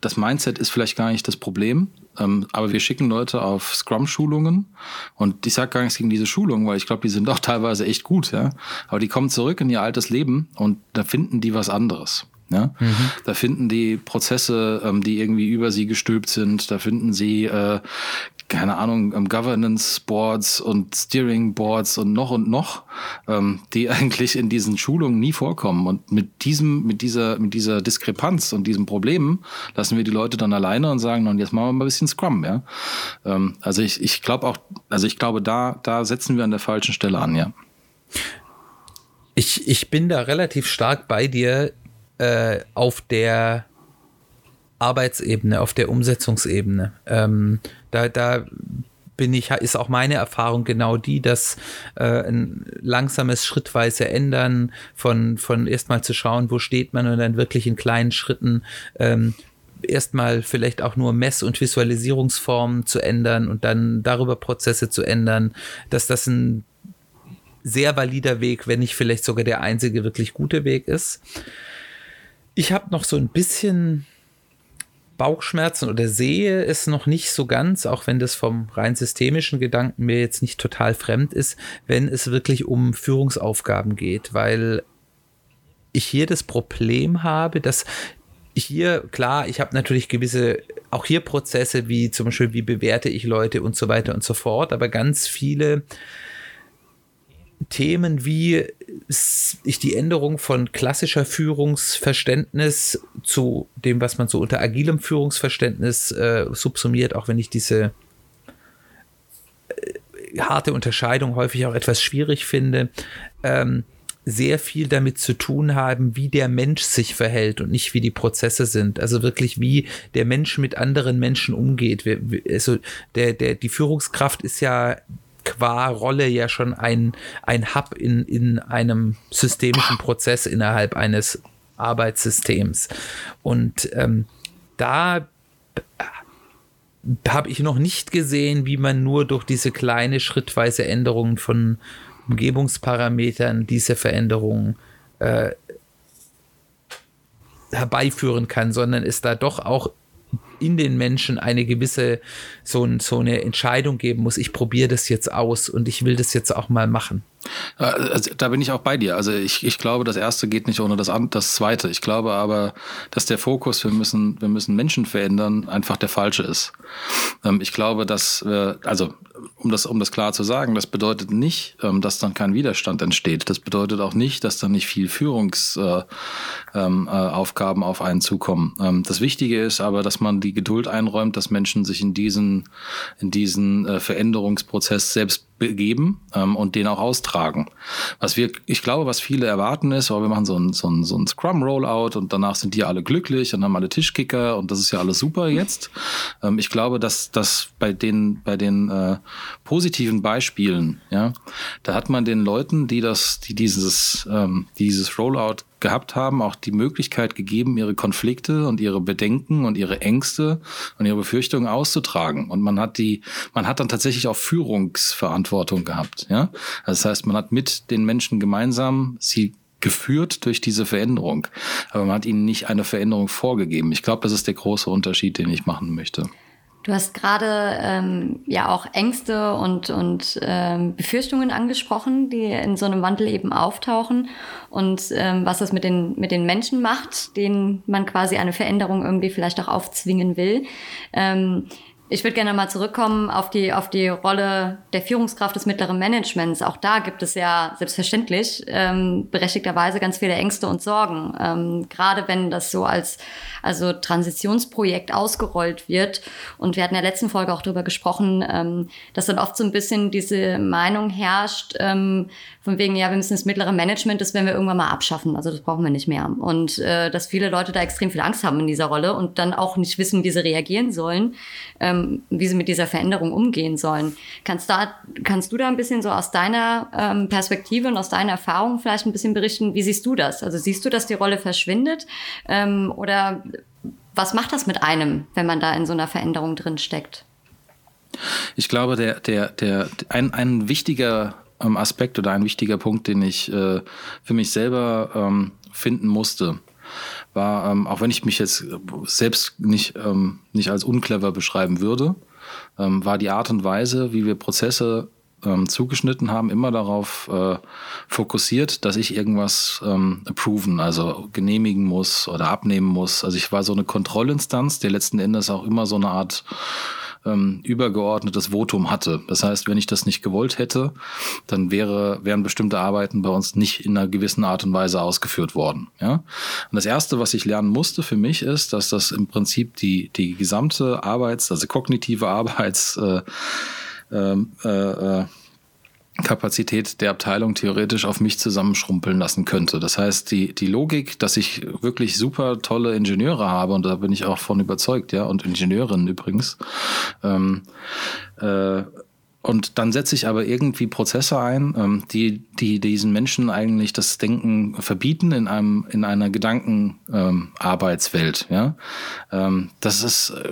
das Mindset ist vielleicht gar nicht das Problem, ähm, aber wir schicken Leute auf Scrum-Schulungen und ich sage gar nichts gegen diese Schulungen, weil ich glaube, die sind auch teilweise echt gut, ja. Aber die kommen zurück in ihr altes Leben und da finden die was anderes. Ja? Mhm. Da finden die Prozesse, ähm, die irgendwie über sie gestülpt sind. Da finden sie äh, keine Ahnung, ähm, Governance Boards und Steering Boards und noch und noch, ähm, die eigentlich in diesen Schulungen nie vorkommen. Und mit diesem, mit dieser, mit dieser Diskrepanz und diesem Problem lassen wir die Leute dann alleine und sagen, und jetzt machen wir mal ein bisschen Scrum, ja. Ähm, also ich, ich glaube auch, also ich glaube, da, da setzen wir an der falschen Stelle an, ja. Ich, ich bin da relativ stark bei dir äh, auf der Arbeitsebene, auf der Umsetzungsebene. Ähm, da, da bin ich, ist auch meine Erfahrung genau die, dass äh, ein langsames, schrittweise Ändern von, von erstmal zu schauen, wo steht man und dann wirklich in kleinen Schritten ähm, erstmal vielleicht auch nur Mess- und Visualisierungsformen zu ändern und dann darüber Prozesse zu ändern, dass das ein sehr valider Weg, wenn nicht vielleicht sogar der einzige wirklich gute Weg ist. Ich habe noch so ein bisschen Bauchschmerzen oder sehe es noch nicht so ganz, auch wenn das vom rein systemischen Gedanken mir jetzt nicht total fremd ist, wenn es wirklich um Führungsaufgaben geht, weil ich hier das Problem habe, dass hier, klar, ich habe natürlich gewisse, auch hier Prozesse wie zum Beispiel, wie bewerte ich Leute und so weiter und so fort, aber ganz viele Themen wie ich die Änderung von klassischer Führungsverständnis zu dem, was man so unter agilem Führungsverständnis äh, subsumiert, auch wenn ich diese äh, harte Unterscheidung häufig auch etwas schwierig finde, ähm, sehr viel damit zu tun haben, wie der Mensch sich verhält und nicht wie die Prozesse sind. Also wirklich, wie der Mensch mit anderen Menschen umgeht. Also der, der, die Führungskraft ist ja qua Rolle ja schon ein, ein Hub in, in einem systemischen Prozess innerhalb eines Arbeitssystems. Und ähm, da habe ich noch nicht gesehen, wie man nur durch diese kleine schrittweise Änderungen von Umgebungsparametern diese Veränderungen äh, herbeiführen kann, sondern es da doch auch in den Menschen eine gewisse, so, so eine Entscheidung geben muss, ich probiere das jetzt aus und ich will das jetzt auch mal machen. Äh, also, da bin ich auch bei dir. Also ich, ich glaube, das erste geht nicht ohne das, das zweite. Ich glaube aber, dass der Fokus, wir müssen, wir müssen Menschen verändern, einfach der falsche ist. Ähm, ich glaube, dass also um das, um das klar zu sagen, das bedeutet nicht, ähm, dass dann kein Widerstand entsteht. Das bedeutet auch nicht, dass dann nicht viel Führungsaufgaben äh, ähm, äh, auf einen zukommen. das Wichtige ist aber, dass man die Geduld einräumt, dass Menschen sich in diesen, in diesen Veränderungsprozess selbst begeben und den auch austragen. Was wir, ich glaube, was viele erwarten ist, oh, wir machen so ein, so ein, so ein Scrum-Rollout und danach sind die alle glücklich und haben alle Tischkicker und das ist ja alles super jetzt. Ähm, ich glaube, dass, dass bei den, bei den äh, positiven Beispielen, ja, da hat man den Leuten, die das, die dieses, ähm, dieses Rollout gehabt haben, auch die Möglichkeit gegeben, ihre Konflikte und ihre Bedenken und ihre Ängste und ihre Befürchtungen auszutragen. Und man hat die, man hat dann tatsächlich auch Führungsverantwortung gehabt. Ja, das heißt, man hat mit den Menschen gemeinsam sie geführt durch diese Veränderung, aber man hat ihnen nicht eine Veränderung vorgegeben. Ich glaube, das ist der große Unterschied, den ich machen möchte. Du hast gerade ähm, ja auch Ängste und, und ähm, Befürchtungen angesprochen, die in so einem Wandel eben auftauchen und ähm, was das mit den, mit den Menschen macht, denen man quasi eine Veränderung irgendwie vielleicht auch aufzwingen will. Ähm, ich würde gerne mal zurückkommen auf die, auf die Rolle der Führungskraft des mittleren Managements. Auch da gibt es ja selbstverständlich ähm, berechtigterweise ganz viele Ängste und Sorgen. Ähm, gerade wenn das so als also Transitionsprojekt ausgerollt wird. Und wir hatten in der letzten Folge auch darüber gesprochen, ähm, dass dann oft so ein bisschen diese Meinung herrscht, ähm, von wegen, ja, wir müssen das mittlere Management, das werden wir irgendwann mal abschaffen. Also das brauchen wir nicht mehr. Und äh, dass viele Leute da extrem viel Angst haben in dieser Rolle und dann auch nicht wissen, wie sie reagieren sollen. Ähm, ähm, wie sie mit dieser Veränderung umgehen sollen. Kannst, da, kannst du da ein bisschen so aus deiner ähm, Perspektive und aus deiner Erfahrung vielleicht ein bisschen berichten, wie siehst du das? Also siehst du, dass die Rolle verschwindet ähm, oder was macht das mit einem, wenn man da in so einer Veränderung drin steckt? Ich glaube, der, der, der, ein, ein wichtiger ähm, Aspekt oder ein wichtiger Punkt, den ich äh, für mich selber ähm, finden musste, war, ähm, auch wenn ich mich jetzt selbst nicht, ähm, nicht als unclever beschreiben würde, ähm, war die Art und Weise, wie wir Prozesse ähm, zugeschnitten haben, immer darauf äh, fokussiert, dass ich irgendwas ähm, approven, also genehmigen muss oder abnehmen muss. Also ich war so eine Kontrollinstanz, der letzten Endes auch immer so eine Art ähm, übergeordnetes Votum hatte. Das heißt, wenn ich das nicht gewollt hätte, dann wäre, wären bestimmte Arbeiten bei uns nicht in einer gewissen Art und Weise ausgeführt worden. Ja? Und das Erste, was ich lernen musste für mich, ist, dass das im Prinzip die, die gesamte Arbeits-, also kognitive Arbeits- äh, ähm, äh, äh, Kapazität der Abteilung theoretisch auf mich zusammenschrumpeln lassen könnte. Das heißt, die, die Logik, dass ich wirklich super tolle Ingenieure habe, und da bin ich auch von überzeugt, ja, und Ingenieurinnen übrigens, ähm, äh, und dann setze ich aber irgendwie Prozesse ein, ähm, die, die diesen Menschen eigentlich das Denken verbieten in einem, in einer Gedankenarbeitswelt. Ähm, ja? Ähm, das ist, äh,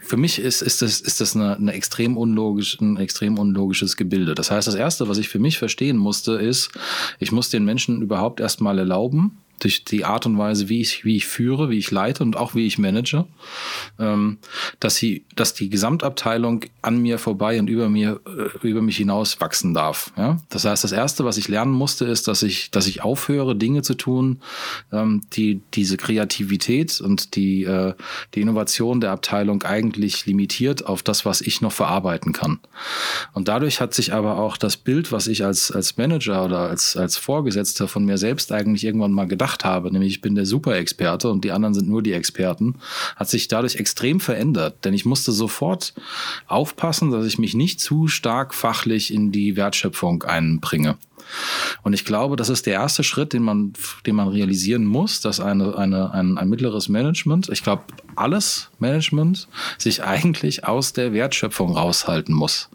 für mich ist, ist das, ist das eine, eine extrem unlogisch, ein extrem unlogisches Gebilde. Das heißt, das erste, was ich für mich verstehen musste, ist, ich muss den Menschen überhaupt erstmal erlauben, durch die Art und Weise, wie ich, wie ich führe, wie ich leite und auch wie ich manage, ähm, dass sie, dass die Gesamtabteilung an mir vorbei und über mir, äh, über mich hinaus wachsen darf. Ja? Das heißt, das erste, was ich lernen musste, ist, dass ich, dass ich aufhöre, Dinge zu tun, ähm, die diese Kreativität und die, äh, die Innovation der Abteilung eigentlich limitiert auf das, was ich noch verarbeiten kann. Und dadurch hat sich aber auch das Bild, was ich als, als Manager oder als, als Vorgesetzter von mir selbst eigentlich irgendwann mal gedacht gedacht habe, nämlich ich bin der Super-Experte und die anderen sind nur die Experten, hat sich dadurch extrem verändert. Denn ich musste sofort aufpassen, dass ich mich nicht zu stark fachlich in die Wertschöpfung einbringe. Und ich glaube, das ist der erste Schritt, den man, den man realisieren muss, dass eine, eine, ein, ein mittleres Management, ich glaube, alles Management sich eigentlich aus der Wertschöpfung raushalten muss.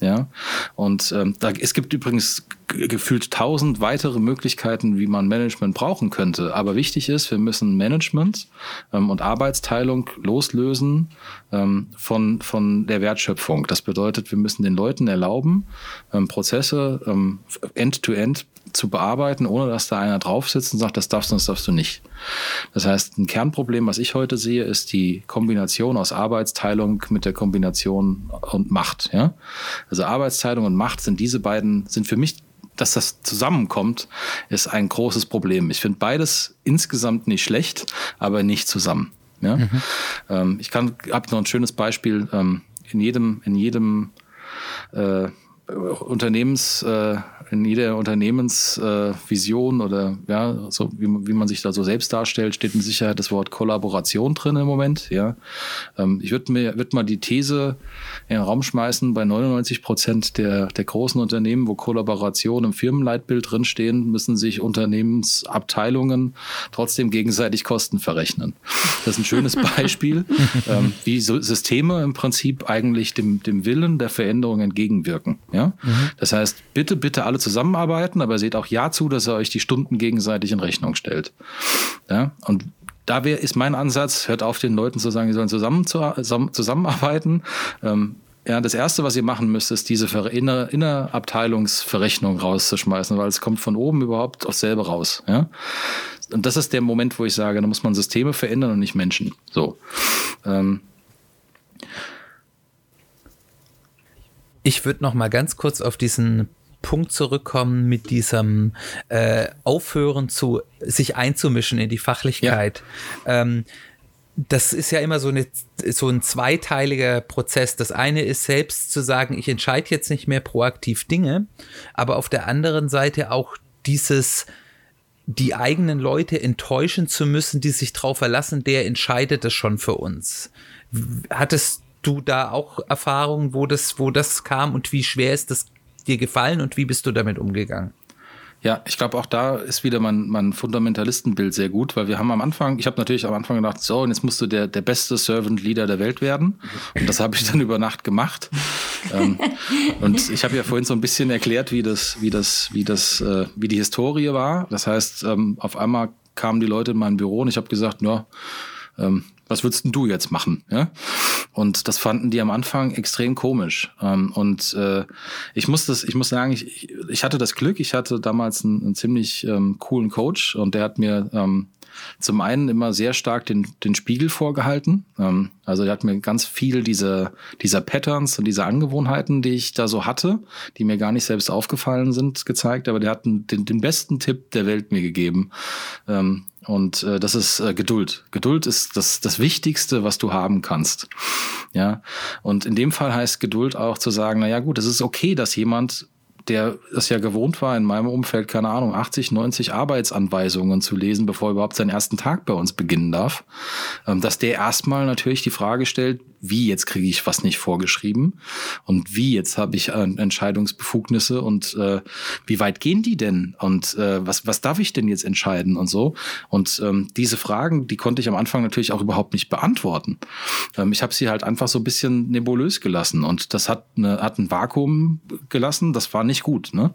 Ja, und ähm, da, es gibt übrigens gefühlt tausend weitere Möglichkeiten, wie man Management brauchen könnte. Aber wichtig ist, wir müssen Management ähm, und Arbeitsteilung loslösen ähm, von, von der Wertschöpfung. Das bedeutet, wir müssen den Leuten erlauben, ähm, Prozesse ähm, end-to-end zu bearbeiten, ohne dass da einer drauf sitzt und sagt, das darfst du, das darfst du nicht. Das heißt, ein Kernproblem, was ich heute sehe, ist die Kombination aus Arbeitsteilung mit der Kombination und Macht. Ja? Also Arbeitsteilung und Macht sind diese beiden, sind für mich dass das zusammenkommt, ist ein großes Problem. Ich finde beides insgesamt nicht schlecht, aber nicht zusammen. Ja? Mhm. Ähm, ich kann, habe noch ein schönes Beispiel. Ähm, in jedem, in jedem äh, Unternehmens äh, in jeder Unternehmensvision äh, oder ja, so wie, wie man sich da so selbst darstellt, steht mit Sicherheit das Wort Kollaboration drin im Moment. Ja, ähm, ich würde mir würde mal die These in den Raum schmeißen: Bei 99 Prozent der der großen Unternehmen, wo Kollaboration im Firmenleitbild drinstehen, müssen sich Unternehmensabteilungen trotzdem gegenseitig Kosten verrechnen. Das ist ein schönes Beispiel, ähm, wie so Systeme im Prinzip eigentlich dem dem Willen der Veränderung entgegenwirken. Ja, mhm. das heißt, bitte bitte alle zusammenarbeiten, aber seht auch ja zu, dass ihr euch die Stunden gegenseitig in Rechnung stellt. Ja? Und da ist mein Ansatz, hört auf, den Leuten zu sagen, sie sollen zusammen, zusammenarbeiten. Ähm, ja, das erste, was ihr machen müsst, ist diese inner, innerabteilungsverrechnung rauszuschmeißen, weil es kommt von oben überhaupt aufs selbe raus. Ja? Und das ist der Moment, wo ich sage, da muss man Systeme verändern und nicht Menschen. So. Ähm, ich würde noch mal ganz kurz auf diesen Punkt zurückkommen mit diesem äh, Aufhören zu sich einzumischen in die Fachlichkeit. Ja. Ähm, das ist ja immer so, eine, so ein zweiteiliger Prozess. Das eine ist selbst zu sagen, ich entscheide jetzt nicht mehr proaktiv Dinge, aber auf der anderen Seite auch dieses, die eigenen Leute enttäuschen zu müssen, die sich darauf verlassen, der entscheidet das schon für uns. Hattest du da auch Erfahrungen, wo das, wo das kam und wie schwer ist das dir gefallen und wie bist du damit umgegangen? Ja, ich glaube auch da ist wieder mein, mein Fundamentalistenbild sehr gut, weil wir haben am Anfang, ich habe natürlich am Anfang gedacht, so, und jetzt musst du der, der beste Servant Leader der Welt werden. Und das habe ich dann über Nacht gemacht. ähm, und ich habe ja vorhin so ein bisschen erklärt, wie das, wie das, wie das, äh, wie die Historie war. Das heißt, ähm, auf einmal kamen die Leute in mein Büro und ich habe gesagt, ja, ähm, was würdest denn du jetzt machen? Ja? Und das fanden die am Anfang extrem komisch. Ähm, und äh, ich muss das, ich muss sagen, ich, ich hatte das Glück, ich hatte damals einen, einen ziemlich ähm, coolen Coach und der hat mir ähm, zum einen immer sehr stark den, den Spiegel vorgehalten. Ähm, also er hat mir ganz viel dieser, dieser Patterns und dieser Angewohnheiten, die ich da so hatte, die mir gar nicht selbst aufgefallen sind, gezeigt. Aber der hat den, den besten Tipp der Welt mir gegeben. Ähm, und äh, das ist äh, Geduld. Geduld ist das, das Wichtigste, was du haben kannst. Ja. Und in dem Fall heißt Geduld auch zu sagen, na ja, gut, es ist okay, dass jemand der es ja gewohnt war, in meinem Umfeld, keine Ahnung, 80, 90 Arbeitsanweisungen zu lesen, bevor er überhaupt seinen ersten Tag bei uns beginnen darf, ähm, dass der erstmal natürlich die Frage stellt, wie jetzt kriege ich was nicht vorgeschrieben und wie jetzt habe ich äh, Entscheidungsbefugnisse und äh, wie weit gehen die denn und äh, was, was darf ich denn jetzt entscheiden und so. Und ähm, diese Fragen, die konnte ich am Anfang natürlich auch überhaupt nicht beantworten. Ähm, ich habe sie halt einfach so ein bisschen nebulös gelassen und das hat, eine, hat ein Vakuum gelassen, das war nicht gut. Ne?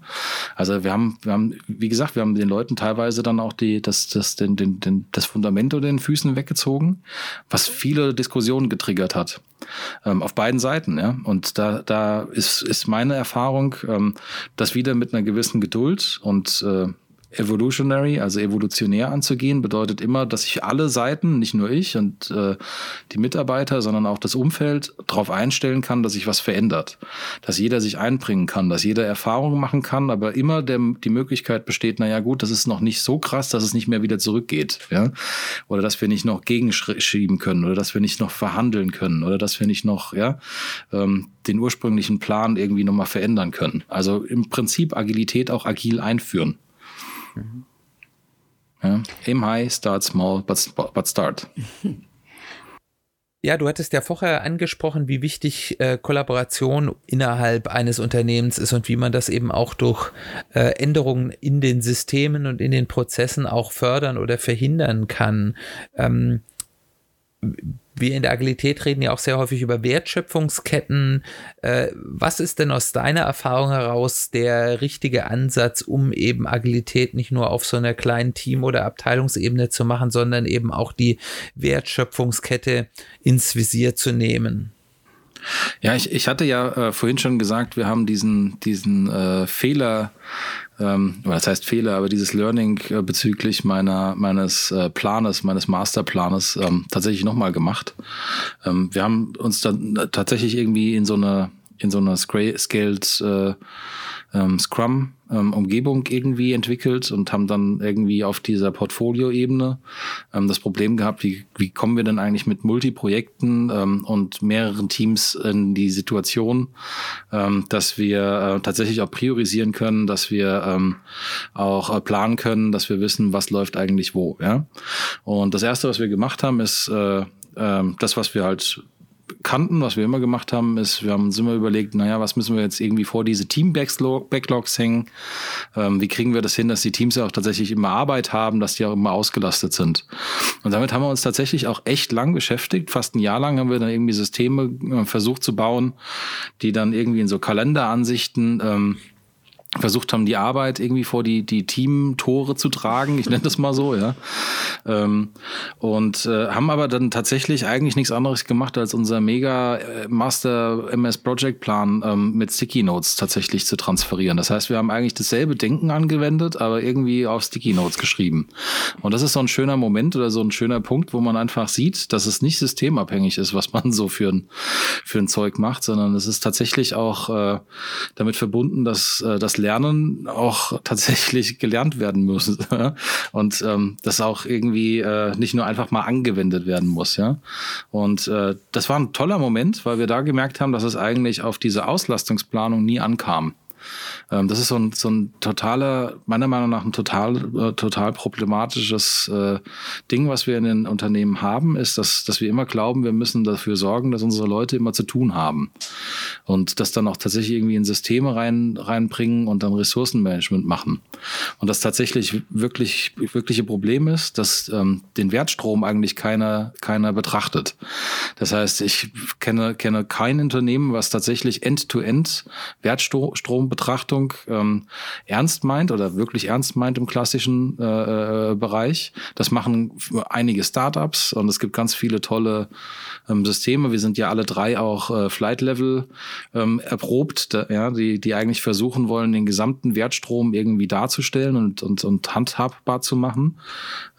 Also wir haben, wir haben, wie gesagt, wir haben den Leuten teilweise dann auch die, das, das, den, den, den, das Fundament unter den Füßen weggezogen, was viele Diskussionen getriggert hat. Ähm, auf beiden Seiten, ja. Und da, da ist, ist meine Erfahrung, ähm, dass wieder mit einer gewissen Geduld und äh, evolutionary, also evolutionär anzugehen, bedeutet immer, dass sich alle Seiten, nicht nur ich und äh, die Mitarbeiter, sondern auch das Umfeld darauf einstellen kann, dass sich was verändert. Dass jeder sich einbringen kann, dass jeder Erfahrungen machen kann, aber immer der, die Möglichkeit besteht, naja gut, das ist noch nicht so krass, dass es nicht mehr wieder zurückgeht. Ja? Oder dass wir nicht noch gegenschieben können oder dass wir nicht noch verhandeln können oder dass wir nicht noch ja, ähm, den ursprünglichen Plan irgendwie nochmal verändern können. Also im Prinzip Agilität auch agil einführen. Ja. Aim high, start small, but, but start. Ja, du hattest ja vorher angesprochen, wie wichtig äh, Kollaboration innerhalb eines Unternehmens ist und wie man das eben auch durch äh, Änderungen in den Systemen und in den Prozessen auch fördern oder verhindern kann. Ähm, wir in der Agilität reden ja auch sehr häufig über Wertschöpfungsketten. Äh, was ist denn aus deiner Erfahrung heraus der richtige Ansatz, um eben Agilität nicht nur auf so einer kleinen Team- oder Abteilungsebene zu machen, sondern eben auch die Wertschöpfungskette ins Visier zu nehmen? Ja, ich, ich hatte ja äh, vorhin schon gesagt, wir haben diesen, diesen äh, Fehler ähm, das heißt Fehler, aber dieses Learning äh, bezüglich meiner, meines äh, Planes, meines Masterplanes ähm, tatsächlich nochmal gemacht. Ähm, wir haben uns dann tatsächlich irgendwie in so eine, in so einer Scaled äh, ähm, Scrum ähm, Umgebung irgendwie entwickelt und haben dann irgendwie auf dieser Portfolio-Ebene ähm, das Problem gehabt, wie, wie kommen wir denn eigentlich mit Multiprojekten ähm, und mehreren Teams in die Situation, ähm, dass wir äh, tatsächlich auch priorisieren können, dass wir ähm, auch äh, planen können, dass wir wissen, was läuft eigentlich wo. Ja? Und das Erste, was wir gemacht haben, ist äh, äh, das, was wir halt kannten, was wir immer gemacht haben, ist, wir haben uns immer überlegt, naja, was müssen wir jetzt irgendwie vor diese Team-Backlogs hängen? Ähm, wie kriegen wir das hin, dass die Teams ja auch tatsächlich immer Arbeit haben, dass die auch immer ausgelastet sind? Und damit haben wir uns tatsächlich auch echt lang beschäftigt. Fast ein Jahr lang haben wir dann irgendwie Systeme äh, versucht zu bauen, die dann irgendwie in so Kalenderansichten ähm, versucht haben, die Arbeit irgendwie vor die, die Team-Tore zu tragen, ich nenne das mal so, ja. Ähm, und äh, haben aber dann tatsächlich eigentlich nichts anderes gemacht, als unser mega äh, Master MS Project Plan ähm, mit Sticky Notes tatsächlich zu transferieren. Das heißt, wir haben eigentlich dasselbe Denken angewendet, aber irgendwie auf Sticky Notes geschrieben. Und das ist so ein schöner Moment oder so ein schöner Punkt, wo man einfach sieht, dass es nicht systemabhängig ist, was man so für ein, für ein Zeug macht, sondern es ist tatsächlich auch äh, damit verbunden, dass äh, das Lernen auch tatsächlich gelernt werden muss. und ähm, das auch irgendwie äh, nicht nur einfach mal angewendet werden muss. Ja? Und äh, das war ein toller Moment, weil wir da gemerkt haben, dass es eigentlich auf diese Auslastungsplanung nie ankam. Ähm, das ist so ein, so ein totaler, meiner Meinung nach ein total, äh, total problematisches äh, Ding, was wir in den Unternehmen haben, ist, dass, dass wir immer glauben, wir müssen dafür sorgen, dass unsere Leute immer zu tun haben. Und das dann auch tatsächlich irgendwie in Systeme rein, reinbringen und dann Ressourcenmanagement machen. Und das tatsächlich wirklich, wirkliche Problem ist, dass ähm, den Wertstrom eigentlich keiner, keiner betrachtet. Das heißt, ich kenne, kenne kein Unternehmen, was tatsächlich End-to-End Wertstrombetrachtung ähm, ernst meint oder wirklich ernst meint im klassischen äh, äh, Bereich. Das machen einige Startups und es gibt ganz viele tolle ähm, Systeme. Wir sind ja alle drei auch äh, Flight Level ähm, erprobt, da, ja, die, die eigentlich versuchen wollen, den gesamten Wertstrom irgendwie darzustellen und, und, und handhabbar zu machen.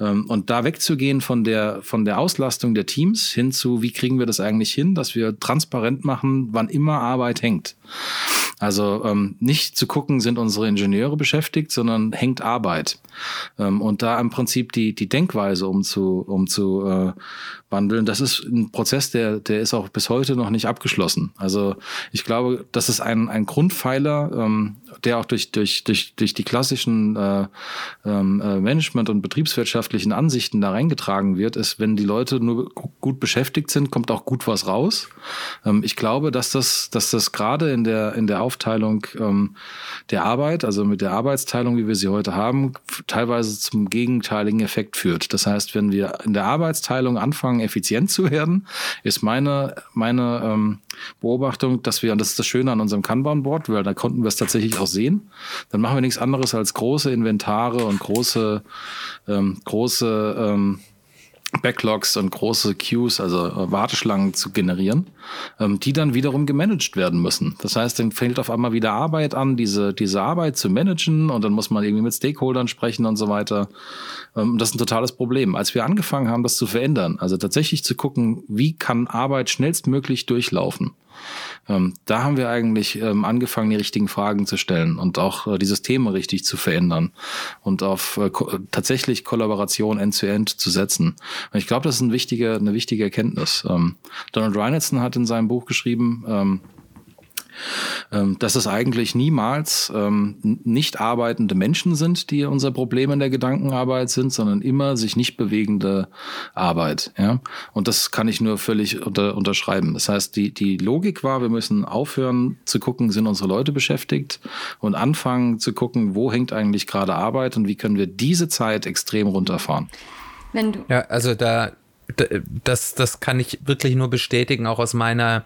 Ähm, und da wegzugehen von der, von der Auslastung der Teams hin zu, wie kriegen wir das eigentlich hin, dass wir transparent machen, wann immer Arbeit hängt. Also ähm, nicht zu gucken, sind unsere Ingenieure beschäftigt, sondern hängt Arbeit. Ähm, und da im Prinzip die, die Denkweise um zu, um zu äh, wandeln, das ist ein Prozess, der, der ist auch bis heute noch nicht abgeschlossen. Also ich glaube, das ist ein, ein Grundpfeiler, ähm, der auch durch, durch, durch, durch die klassischen äh, ähm, äh, Management- und betriebswirtschaftlichen Ansichten da reingetragen wird, ist, wenn die Leute nur gut beschäftigt sind, kommt auch gut was raus. Ähm, ich glaube, dass das, dass das gerade in der, in der Aufteilung ähm, der Arbeit, also mit der Arbeitsteilung, wie wir sie heute haben, teilweise zum gegenteiligen Effekt führt. Das heißt, wenn wir in der Arbeitsteilung anfangen, effizient zu werden, ist meine, meine ähm, Beobachtung, dass wir, und das ist das Schöne an unserem Kanban-Board, weil da konnten wir es tatsächlich auch sehen, dann machen wir nichts anderes als große Inventare und große, ähm, große ähm, Backlogs und große Queues, also äh, Warteschlangen zu generieren, ähm, die dann wiederum gemanagt werden müssen. Das heißt, dann fällt auf einmal wieder Arbeit an, diese, diese Arbeit zu managen und dann muss man irgendwie mit Stakeholdern sprechen und so weiter. Ähm, das ist ein totales Problem. Als wir angefangen haben, das zu verändern, also tatsächlich zu gucken, wie kann Arbeit schnellstmöglich durchlaufen, ähm, da haben wir eigentlich ähm, angefangen, die richtigen Fragen zu stellen und auch äh, die Systeme richtig zu verändern und auf äh, ko tatsächlich Kollaboration end-to-end -End zu setzen. Und ich glaube, das ist ein wichtige, eine wichtige Erkenntnis. Ähm, Donald Reinaldson hat in seinem Buch geschrieben, ähm, dass es eigentlich niemals ähm, nicht arbeitende Menschen sind, die unser Problem in der Gedankenarbeit sind, sondern immer sich nicht bewegende Arbeit. Ja? Und das kann ich nur völlig unter, unterschreiben. Das heißt, die, die Logik war, wir müssen aufhören zu gucken, sind unsere Leute beschäftigt und anfangen zu gucken, wo hängt eigentlich gerade Arbeit und wie können wir diese Zeit extrem runterfahren. Wenn du ja, also da das, das kann ich wirklich nur bestätigen, auch aus meiner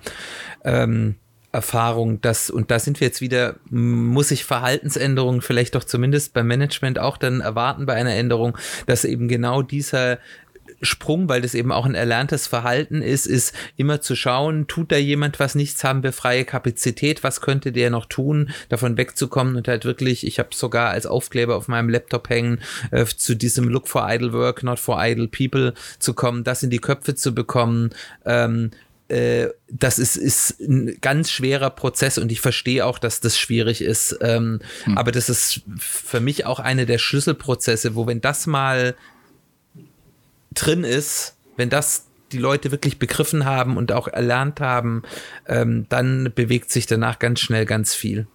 ähm, Erfahrung, dass, und da sind wir jetzt wieder, muss ich Verhaltensänderungen vielleicht doch zumindest beim Management auch dann erwarten bei einer Änderung, dass eben genau dieser Sprung, weil das eben auch ein erlerntes Verhalten ist, ist immer zu schauen, tut da jemand was, nichts haben wir freie Kapazität, was könnte der noch tun, davon wegzukommen und halt wirklich, ich habe sogar als Aufkleber auf meinem Laptop hängen, äh, zu diesem Look for idle work, not for idle people zu kommen, das in die Köpfe zu bekommen, ähm, äh, das ist, ist ein ganz schwerer Prozess und ich verstehe auch, dass das schwierig ist. Ähm, hm. Aber das ist für mich auch eine der Schlüsselprozesse, wo wenn das mal drin ist, wenn das die Leute wirklich begriffen haben und auch erlernt haben, ähm, dann bewegt sich danach ganz schnell ganz viel.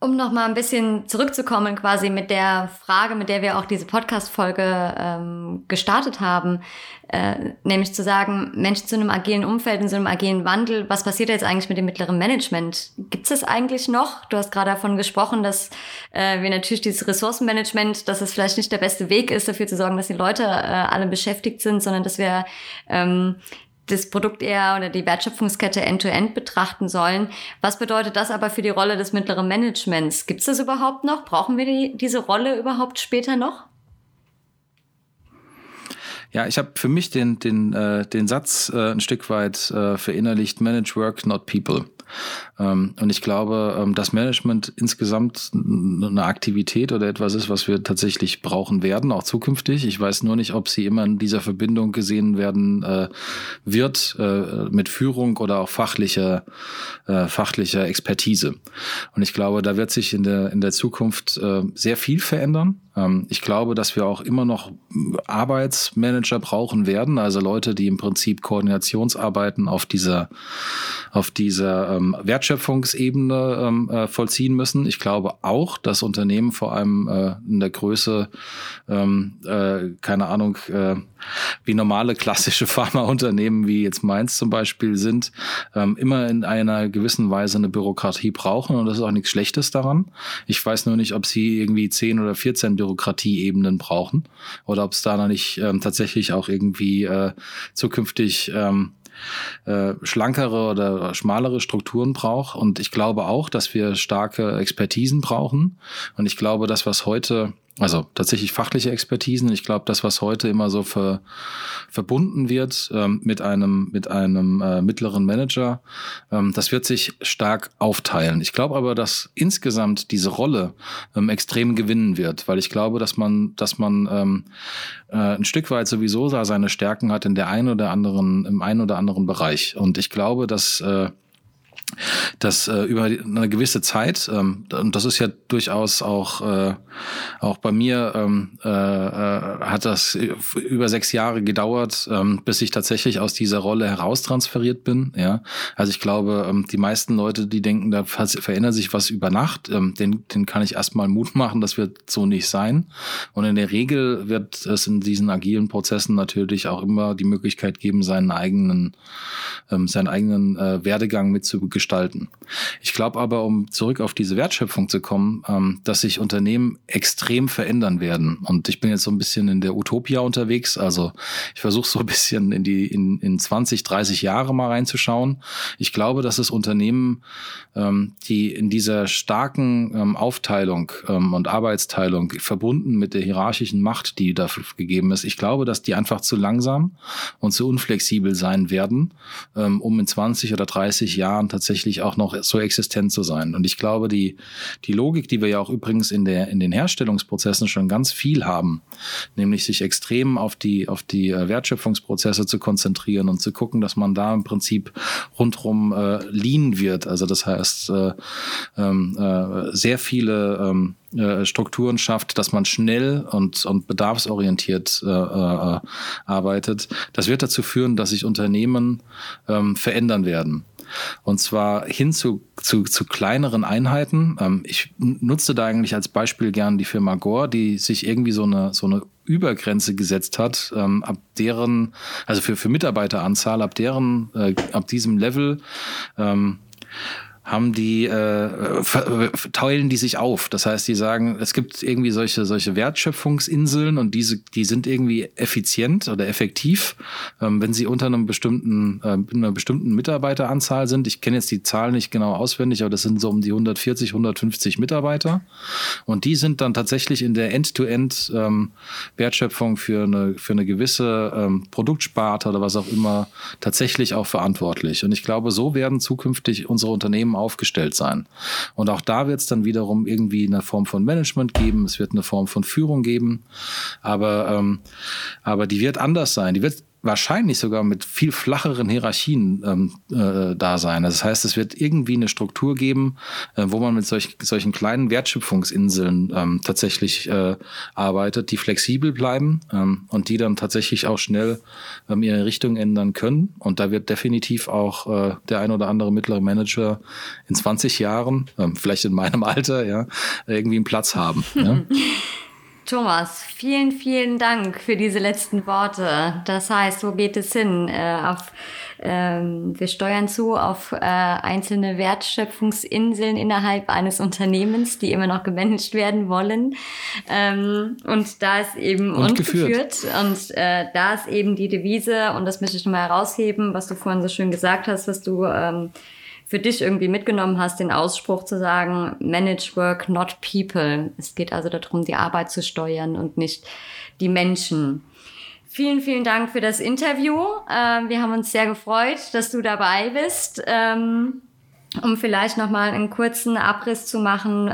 Um noch mal ein bisschen zurückzukommen, quasi mit der Frage, mit der wir auch diese Podcast-Folge ähm, gestartet haben, äh, nämlich zu sagen, Menschen zu einem agilen Umfeld, in so einem agilen Wandel, was passiert jetzt eigentlich mit dem mittleren Management? Gibt es das eigentlich noch? Du hast gerade davon gesprochen, dass äh, wir natürlich dieses Ressourcenmanagement, dass es vielleicht nicht der beste Weg ist, dafür zu sorgen, dass die Leute äh, alle beschäftigt sind, sondern dass wir ähm, das Produkt eher oder die Wertschöpfungskette end-to-end -End betrachten sollen. Was bedeutet das aber für die Rolle des mittleren Managements? Gibt es das überhaupt noch? Brauchen wir die, diese Rolle überhaupt später noch? Ja, ich habe für mich den, den, äh, den Satz äh, ein Stück weit äh, verinnerlicht, Manage Work, not People. Ähm, und ich glaube, ähm, dass Management insgesamt eine Aktivität oder etwas ist, was wir tatsächlich brauchen werden, auch zukünftig. Ich weiß nur nicht, ob sie immer in dieser Verbindung gesehen werden äh, wird äh, mit Führung oder auch fachlicher, äh, fachlicher Expertise. Und ich glaube, da wird sich in der, in der Zukunft sehr viel verändern. Ähm, ich glaube, dass wir auch immer noch Arbeitsmanager brauchen werden, also Leute, die im Prinzip Koordinationsarbeiten auf dieser, auf dieser ähm, Wertschöpfungsebene ähm, äh, vollziehen müssen. Ich glaube auch, dass Unternehmen vor allem äh, in der Größe, äh, keine Ahnung, wie normale klassische Pharmaunternehmen wie jetzt meins zum Beispiel sind, ähm, immer in einer gewissen Weise eine Bürokratie brauchen und das ist auch nichts Schlechtes daran. Ich weiß nur nicht, ob sie irgendwie 10 oder 14 Bürokratieebenen brauchen oder ob es da noch nicht ähm, tatsächlich auch irgendwie äh, zukünftig ähm, äh, schlankere oder schmalere Strukturen braucht. Und ich glaube auch, dass wir starke Expertisen brauchen. Und ich glaube, das, was heute also tatsächlich fachliche Expertisen. Ich glaube, das, was heute immer so ver, verbunden wird ähm, mit einem, mit einem äh, mittleren Manager, ähm, das wird sich stark aufteilen. Ich glaube aber, dass insgesamt diese Rolle ähm, extrem gewinnen wird, weil ich glaube, dass man, dass man ähm, äh, ein Stück weit sowieso seine Stärken hat in der einen oder anderen, im einen oder anderen Bereich. Und ich glaube, dass äh, dass äh, über eine gewisse Zeit, ähm, und das ist ja durchaus auch, äh, auch bei mir, ähm, äh, äh, hat das über sechs Jahre gedauert, ähm, bis ich tatsächlich aus dieser Rolle heraustransferiert bin. Ja, Also ich glaube, ähm, die meisten Leute, die denken, da verändert sich was über Nacht, ähm, den, den kann ich erstmal Mut machen, das wird so nicht sein. Und in der Regel wird es in diesen agilen Prozessen natürlich auch immer die Möglichkeit geben, seinen eigenen, ähm, seinen eigenen äh, Werdegang mitzugestalten gestalten. Ich glaube aber, um zurück auf diese Wertschöpfung zu kommen, ähm, dass sich Unternehmen extrem verändern werden. Und ich bin jetzt so ein bisschen in der Utopia unterwegs. Also ich versuche so ein bisschen in die in, in 20, 30 Jahre mal reinzuschauen. Ich glaube, dass es Unternehmen, ähm, die in dieser starken ähm, Aufteilung ähm, und Arbeitsteilung verbunden mit der hierarchischen Macht, die dafür gegeben ist, ich glaube, dass die einfach zu langsam und zu unflexibel sein werden, ähm, um in 20 oder 30 Jahren tatsächlich tatsächlich auch noch so existent zu sein. Und ich glaube, die, die Logik, die wir ja auch übrigens in, der, in den Herstellungsprozessen schon ganz viel haben, nämlich sich extrem auf die, auf die äh, Wertschöpfungsprozesse zu konzentrieren und zu gucken, dass man da im Prinzip rundrum äh, lean wird. Also das heißt, äh, ähm, äh, sehr viele ähm, äh, Strukturen schafft, dass man schnell und, und bedarfsorientiert äh, äh, arbeitet. Das wird dazu führen, dass sich Unternehmen ähm, verändern werden. Und zwar hin zu, zu, zu kleineren Einheiten. Ähm, ich nutze da eigentlich als Beispiel gern die Firma Gore, die sich irgendwie so eine, so eine Übergrenze gesetzt hat, ähm, ab deren, also für, für Mitarbeiteranzahl, ab deren, äh, ab diesem Level, ähm, haben die äh, teilen die sich auf. Das heißt, die sagen, es gibt irgendwie solche solche Wertschöpfungsinseln und diese die sind irgendwie effizient oder effektiv, ähm, wenn sie unter einem bestimmten äh, einer bestimmten Mitarbeiteranzahl sind. Ich kenne jetzt die Zahlen nicht genau auswendig, aber das sind so um die 140, 150 Mitarbeiter und die sind dann tatsächlich in der End-to-End ähm, Wertschöpfung für eine für eine gewisse ähm, Produktsparte oder was auch immer tatsächlich auch verantwortlich. Und ich glaube, so werden zukünftig unsere Unternehmen aufgestellt sein. Und auch da wird es dann wiederum irgendwie eine Form von Management geben, es wird eine Form von Führung geben, aber, ähm, aber die wird anders sein. Die wird wahrscheinlich sogar mit viel flacheren Hierarchien ähm, äh, da sein. Das heißt, es wird irgendwie eine Struktur geben, äh, wo man mit solch, solchen kleinen Wertschöpfungsinseln ähm, tatsächlich äh, arbeitet, die flexibel bleiben ähm, und die dann tatsächlich auch schnell ähm, ihre Richtung ändern können. Und da wird definitiv auch äh, der ein oder andere mittlere Manager in 20 Jahren, ähm, vielleicht in meinem Alter, ja, irgendwie einen Platz haben. ja. Thomas, vielen, vielen Dank für diese letzten Worte. Das heißt, wo geht es hin? Äh, auf, ähm, wir steuern zu auf äh, einzelne Wertschöpfungsinseln innerhalb eines Unternehmens, die immer noch gemanagt werden wollen. Ähm, und da ist eben und, und geführt. geführt. Und äh, da ist eben die Devise, und das möchte ich nochmal herausheben, was du vorhin so schön gesagt hast, was du ähm, für dich irgendwie mitgenommen hast, den Ausspruch zu sagen, manage work, not people. Es geht also darum, die Arbeit zu steuern und nicht die Menschen. Vielen, vielen Dank für das Interview. Ähm, wir haben uns sehr gefreut, dass du dabei bist. Ähm, um vielleicht nochmal einen kurzen Abriss zu machen.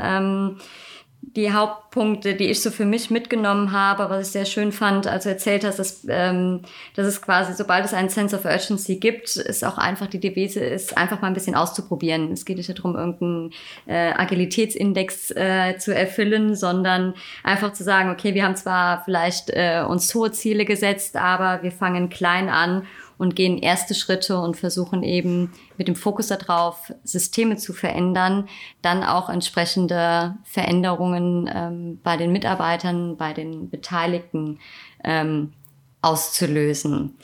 Die Hauptpunkte, die ich so für mich mitgenommen habe, was ich sehr schön fand, als du erzählt hast, dass, ähm, dass es quasi, sobald es einen Sense of Urgency gibt, ist auch einfach die Devise ist, einfach mal ein bisschen auszuprobieren. Es geht nicht darum, irgendeinen äh, Agilitätsindex äh, zu erfüllen, sondern einfach zu sagen, okay, wir haben zwar vielleicht äh, uns hohe Ziele gesetzt, aber wir fangen klein an und gehen erste Schritte und versuchen eben mit dem Fokus darauf, Systeme zu verändern, dann auch entsprechende Veränderungen ähm, bei den Mitarbeitern, bei den Beteiligten ähm, auszulösen.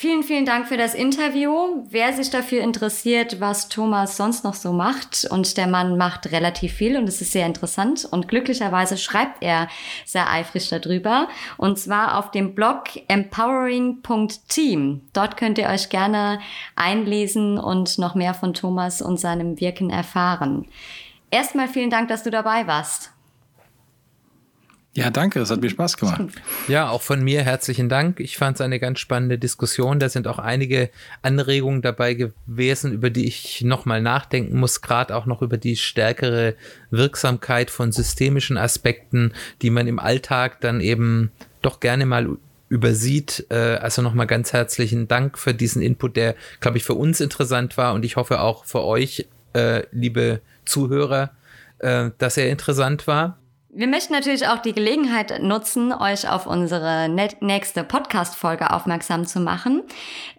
Vielen, vielen Dank für das Interview. Wer sich dafür interessiert, was Thomas sonst noch so macht, und der Mann macht relativ viel und es ist sehr interessant und glücklicherweise schreibt er sehr eifrig darüber und zwar auf dem Blog empowering.team. Dort könnt ihr euch gerne einlesen und noch mehr von Thomas und seinem Wirken erfahren. Erstmal vielen Dank, dass du dabei warst. Ja, danke, es hat mir Spaß gemacht. Ja, auch von mir herzlichen Dank. Ich fand es eine ganz spannende Diskussion. Da sind auch einige Anregungen dabei gewesen, über die ich nochmal nachdenken muss, gerade auch noch über die stärkere Wirksamkeit von systemischen Aspekten, die man im Alltag dann eben doch gerne mal übersieht. Äh, also nochmal ganz herzlichen Dank für diesen Input, der, glaube ich, für uns interessant war und ich hoffe auch für euch, äh, liebe Zuhörer, äh, dass er interessant war. Wir möchten natürlich auch die Gelegenheit nutzen, euch auf unsere nächste Podcast-Folge aufmerksam zu machen.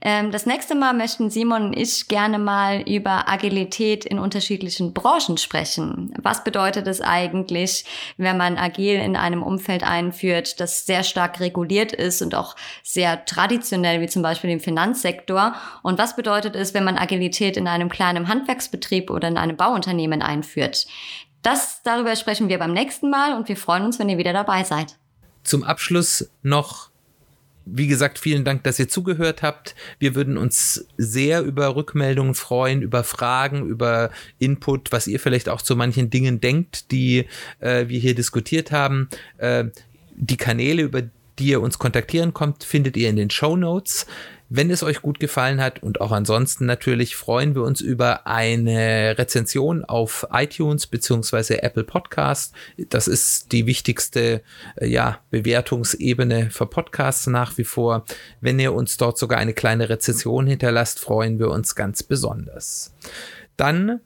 Ähm, das nächste Mal möchten Simon und ich gerne mal über Agilität in unterschiedlichen Branchen sprechen. Was bedeutet es eigentlich, wenn man agil in einem Umfeld einführt, das sehr stark reguliert ist und auch sehr traditionell, wie zum Beispiel im Finanzsektor? Und was bedeutet es, wenn man Agilität in einem kleinen Handwerksbetrieb oder in einem Bauunternehmen einführt? Das, darüber sprechen wir beim nächsten Mal und wir freuen uns, wenn ihr wieder dabei seid. Zum Abschluss noch, wie gesagt, vielen Dank, dass ihr zugehört habt. Wir würden uns sehr über Rückmeldungen freuen, über Fragen, über Input, was ihr vielleicht auch zu manchen Dingen denkt, die äh, wir hier diskutiert haben. Äh, die Kanäle, über die ihr uns kontaktieren kommt, findet ihr in den Show Notes. Wenn es euch gut gefallen hat und auch ansonsten natürlich freuen wir uns über eine Rezension auf iTunes beziehungsweise Apple Podcast. Das ist die wichtigste äh, ja, Bewertungsebene für Podcasts nach wie vor. Wenn ihr uns dort sogar eine kleine Rezension hinterlasst, freuen wir uns ganz besonders. Dann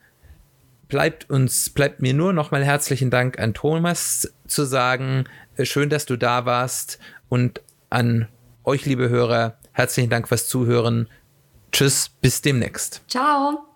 bleibt uns, bleibt mir nur nochmal herzlichen Dank an Thomas zu sagen. Äh, schön, dass du da warst und an euch, liebe Hörer, Herzlichen Dank fürs Zuhören. Tschüss, bis demnächst. Ciao.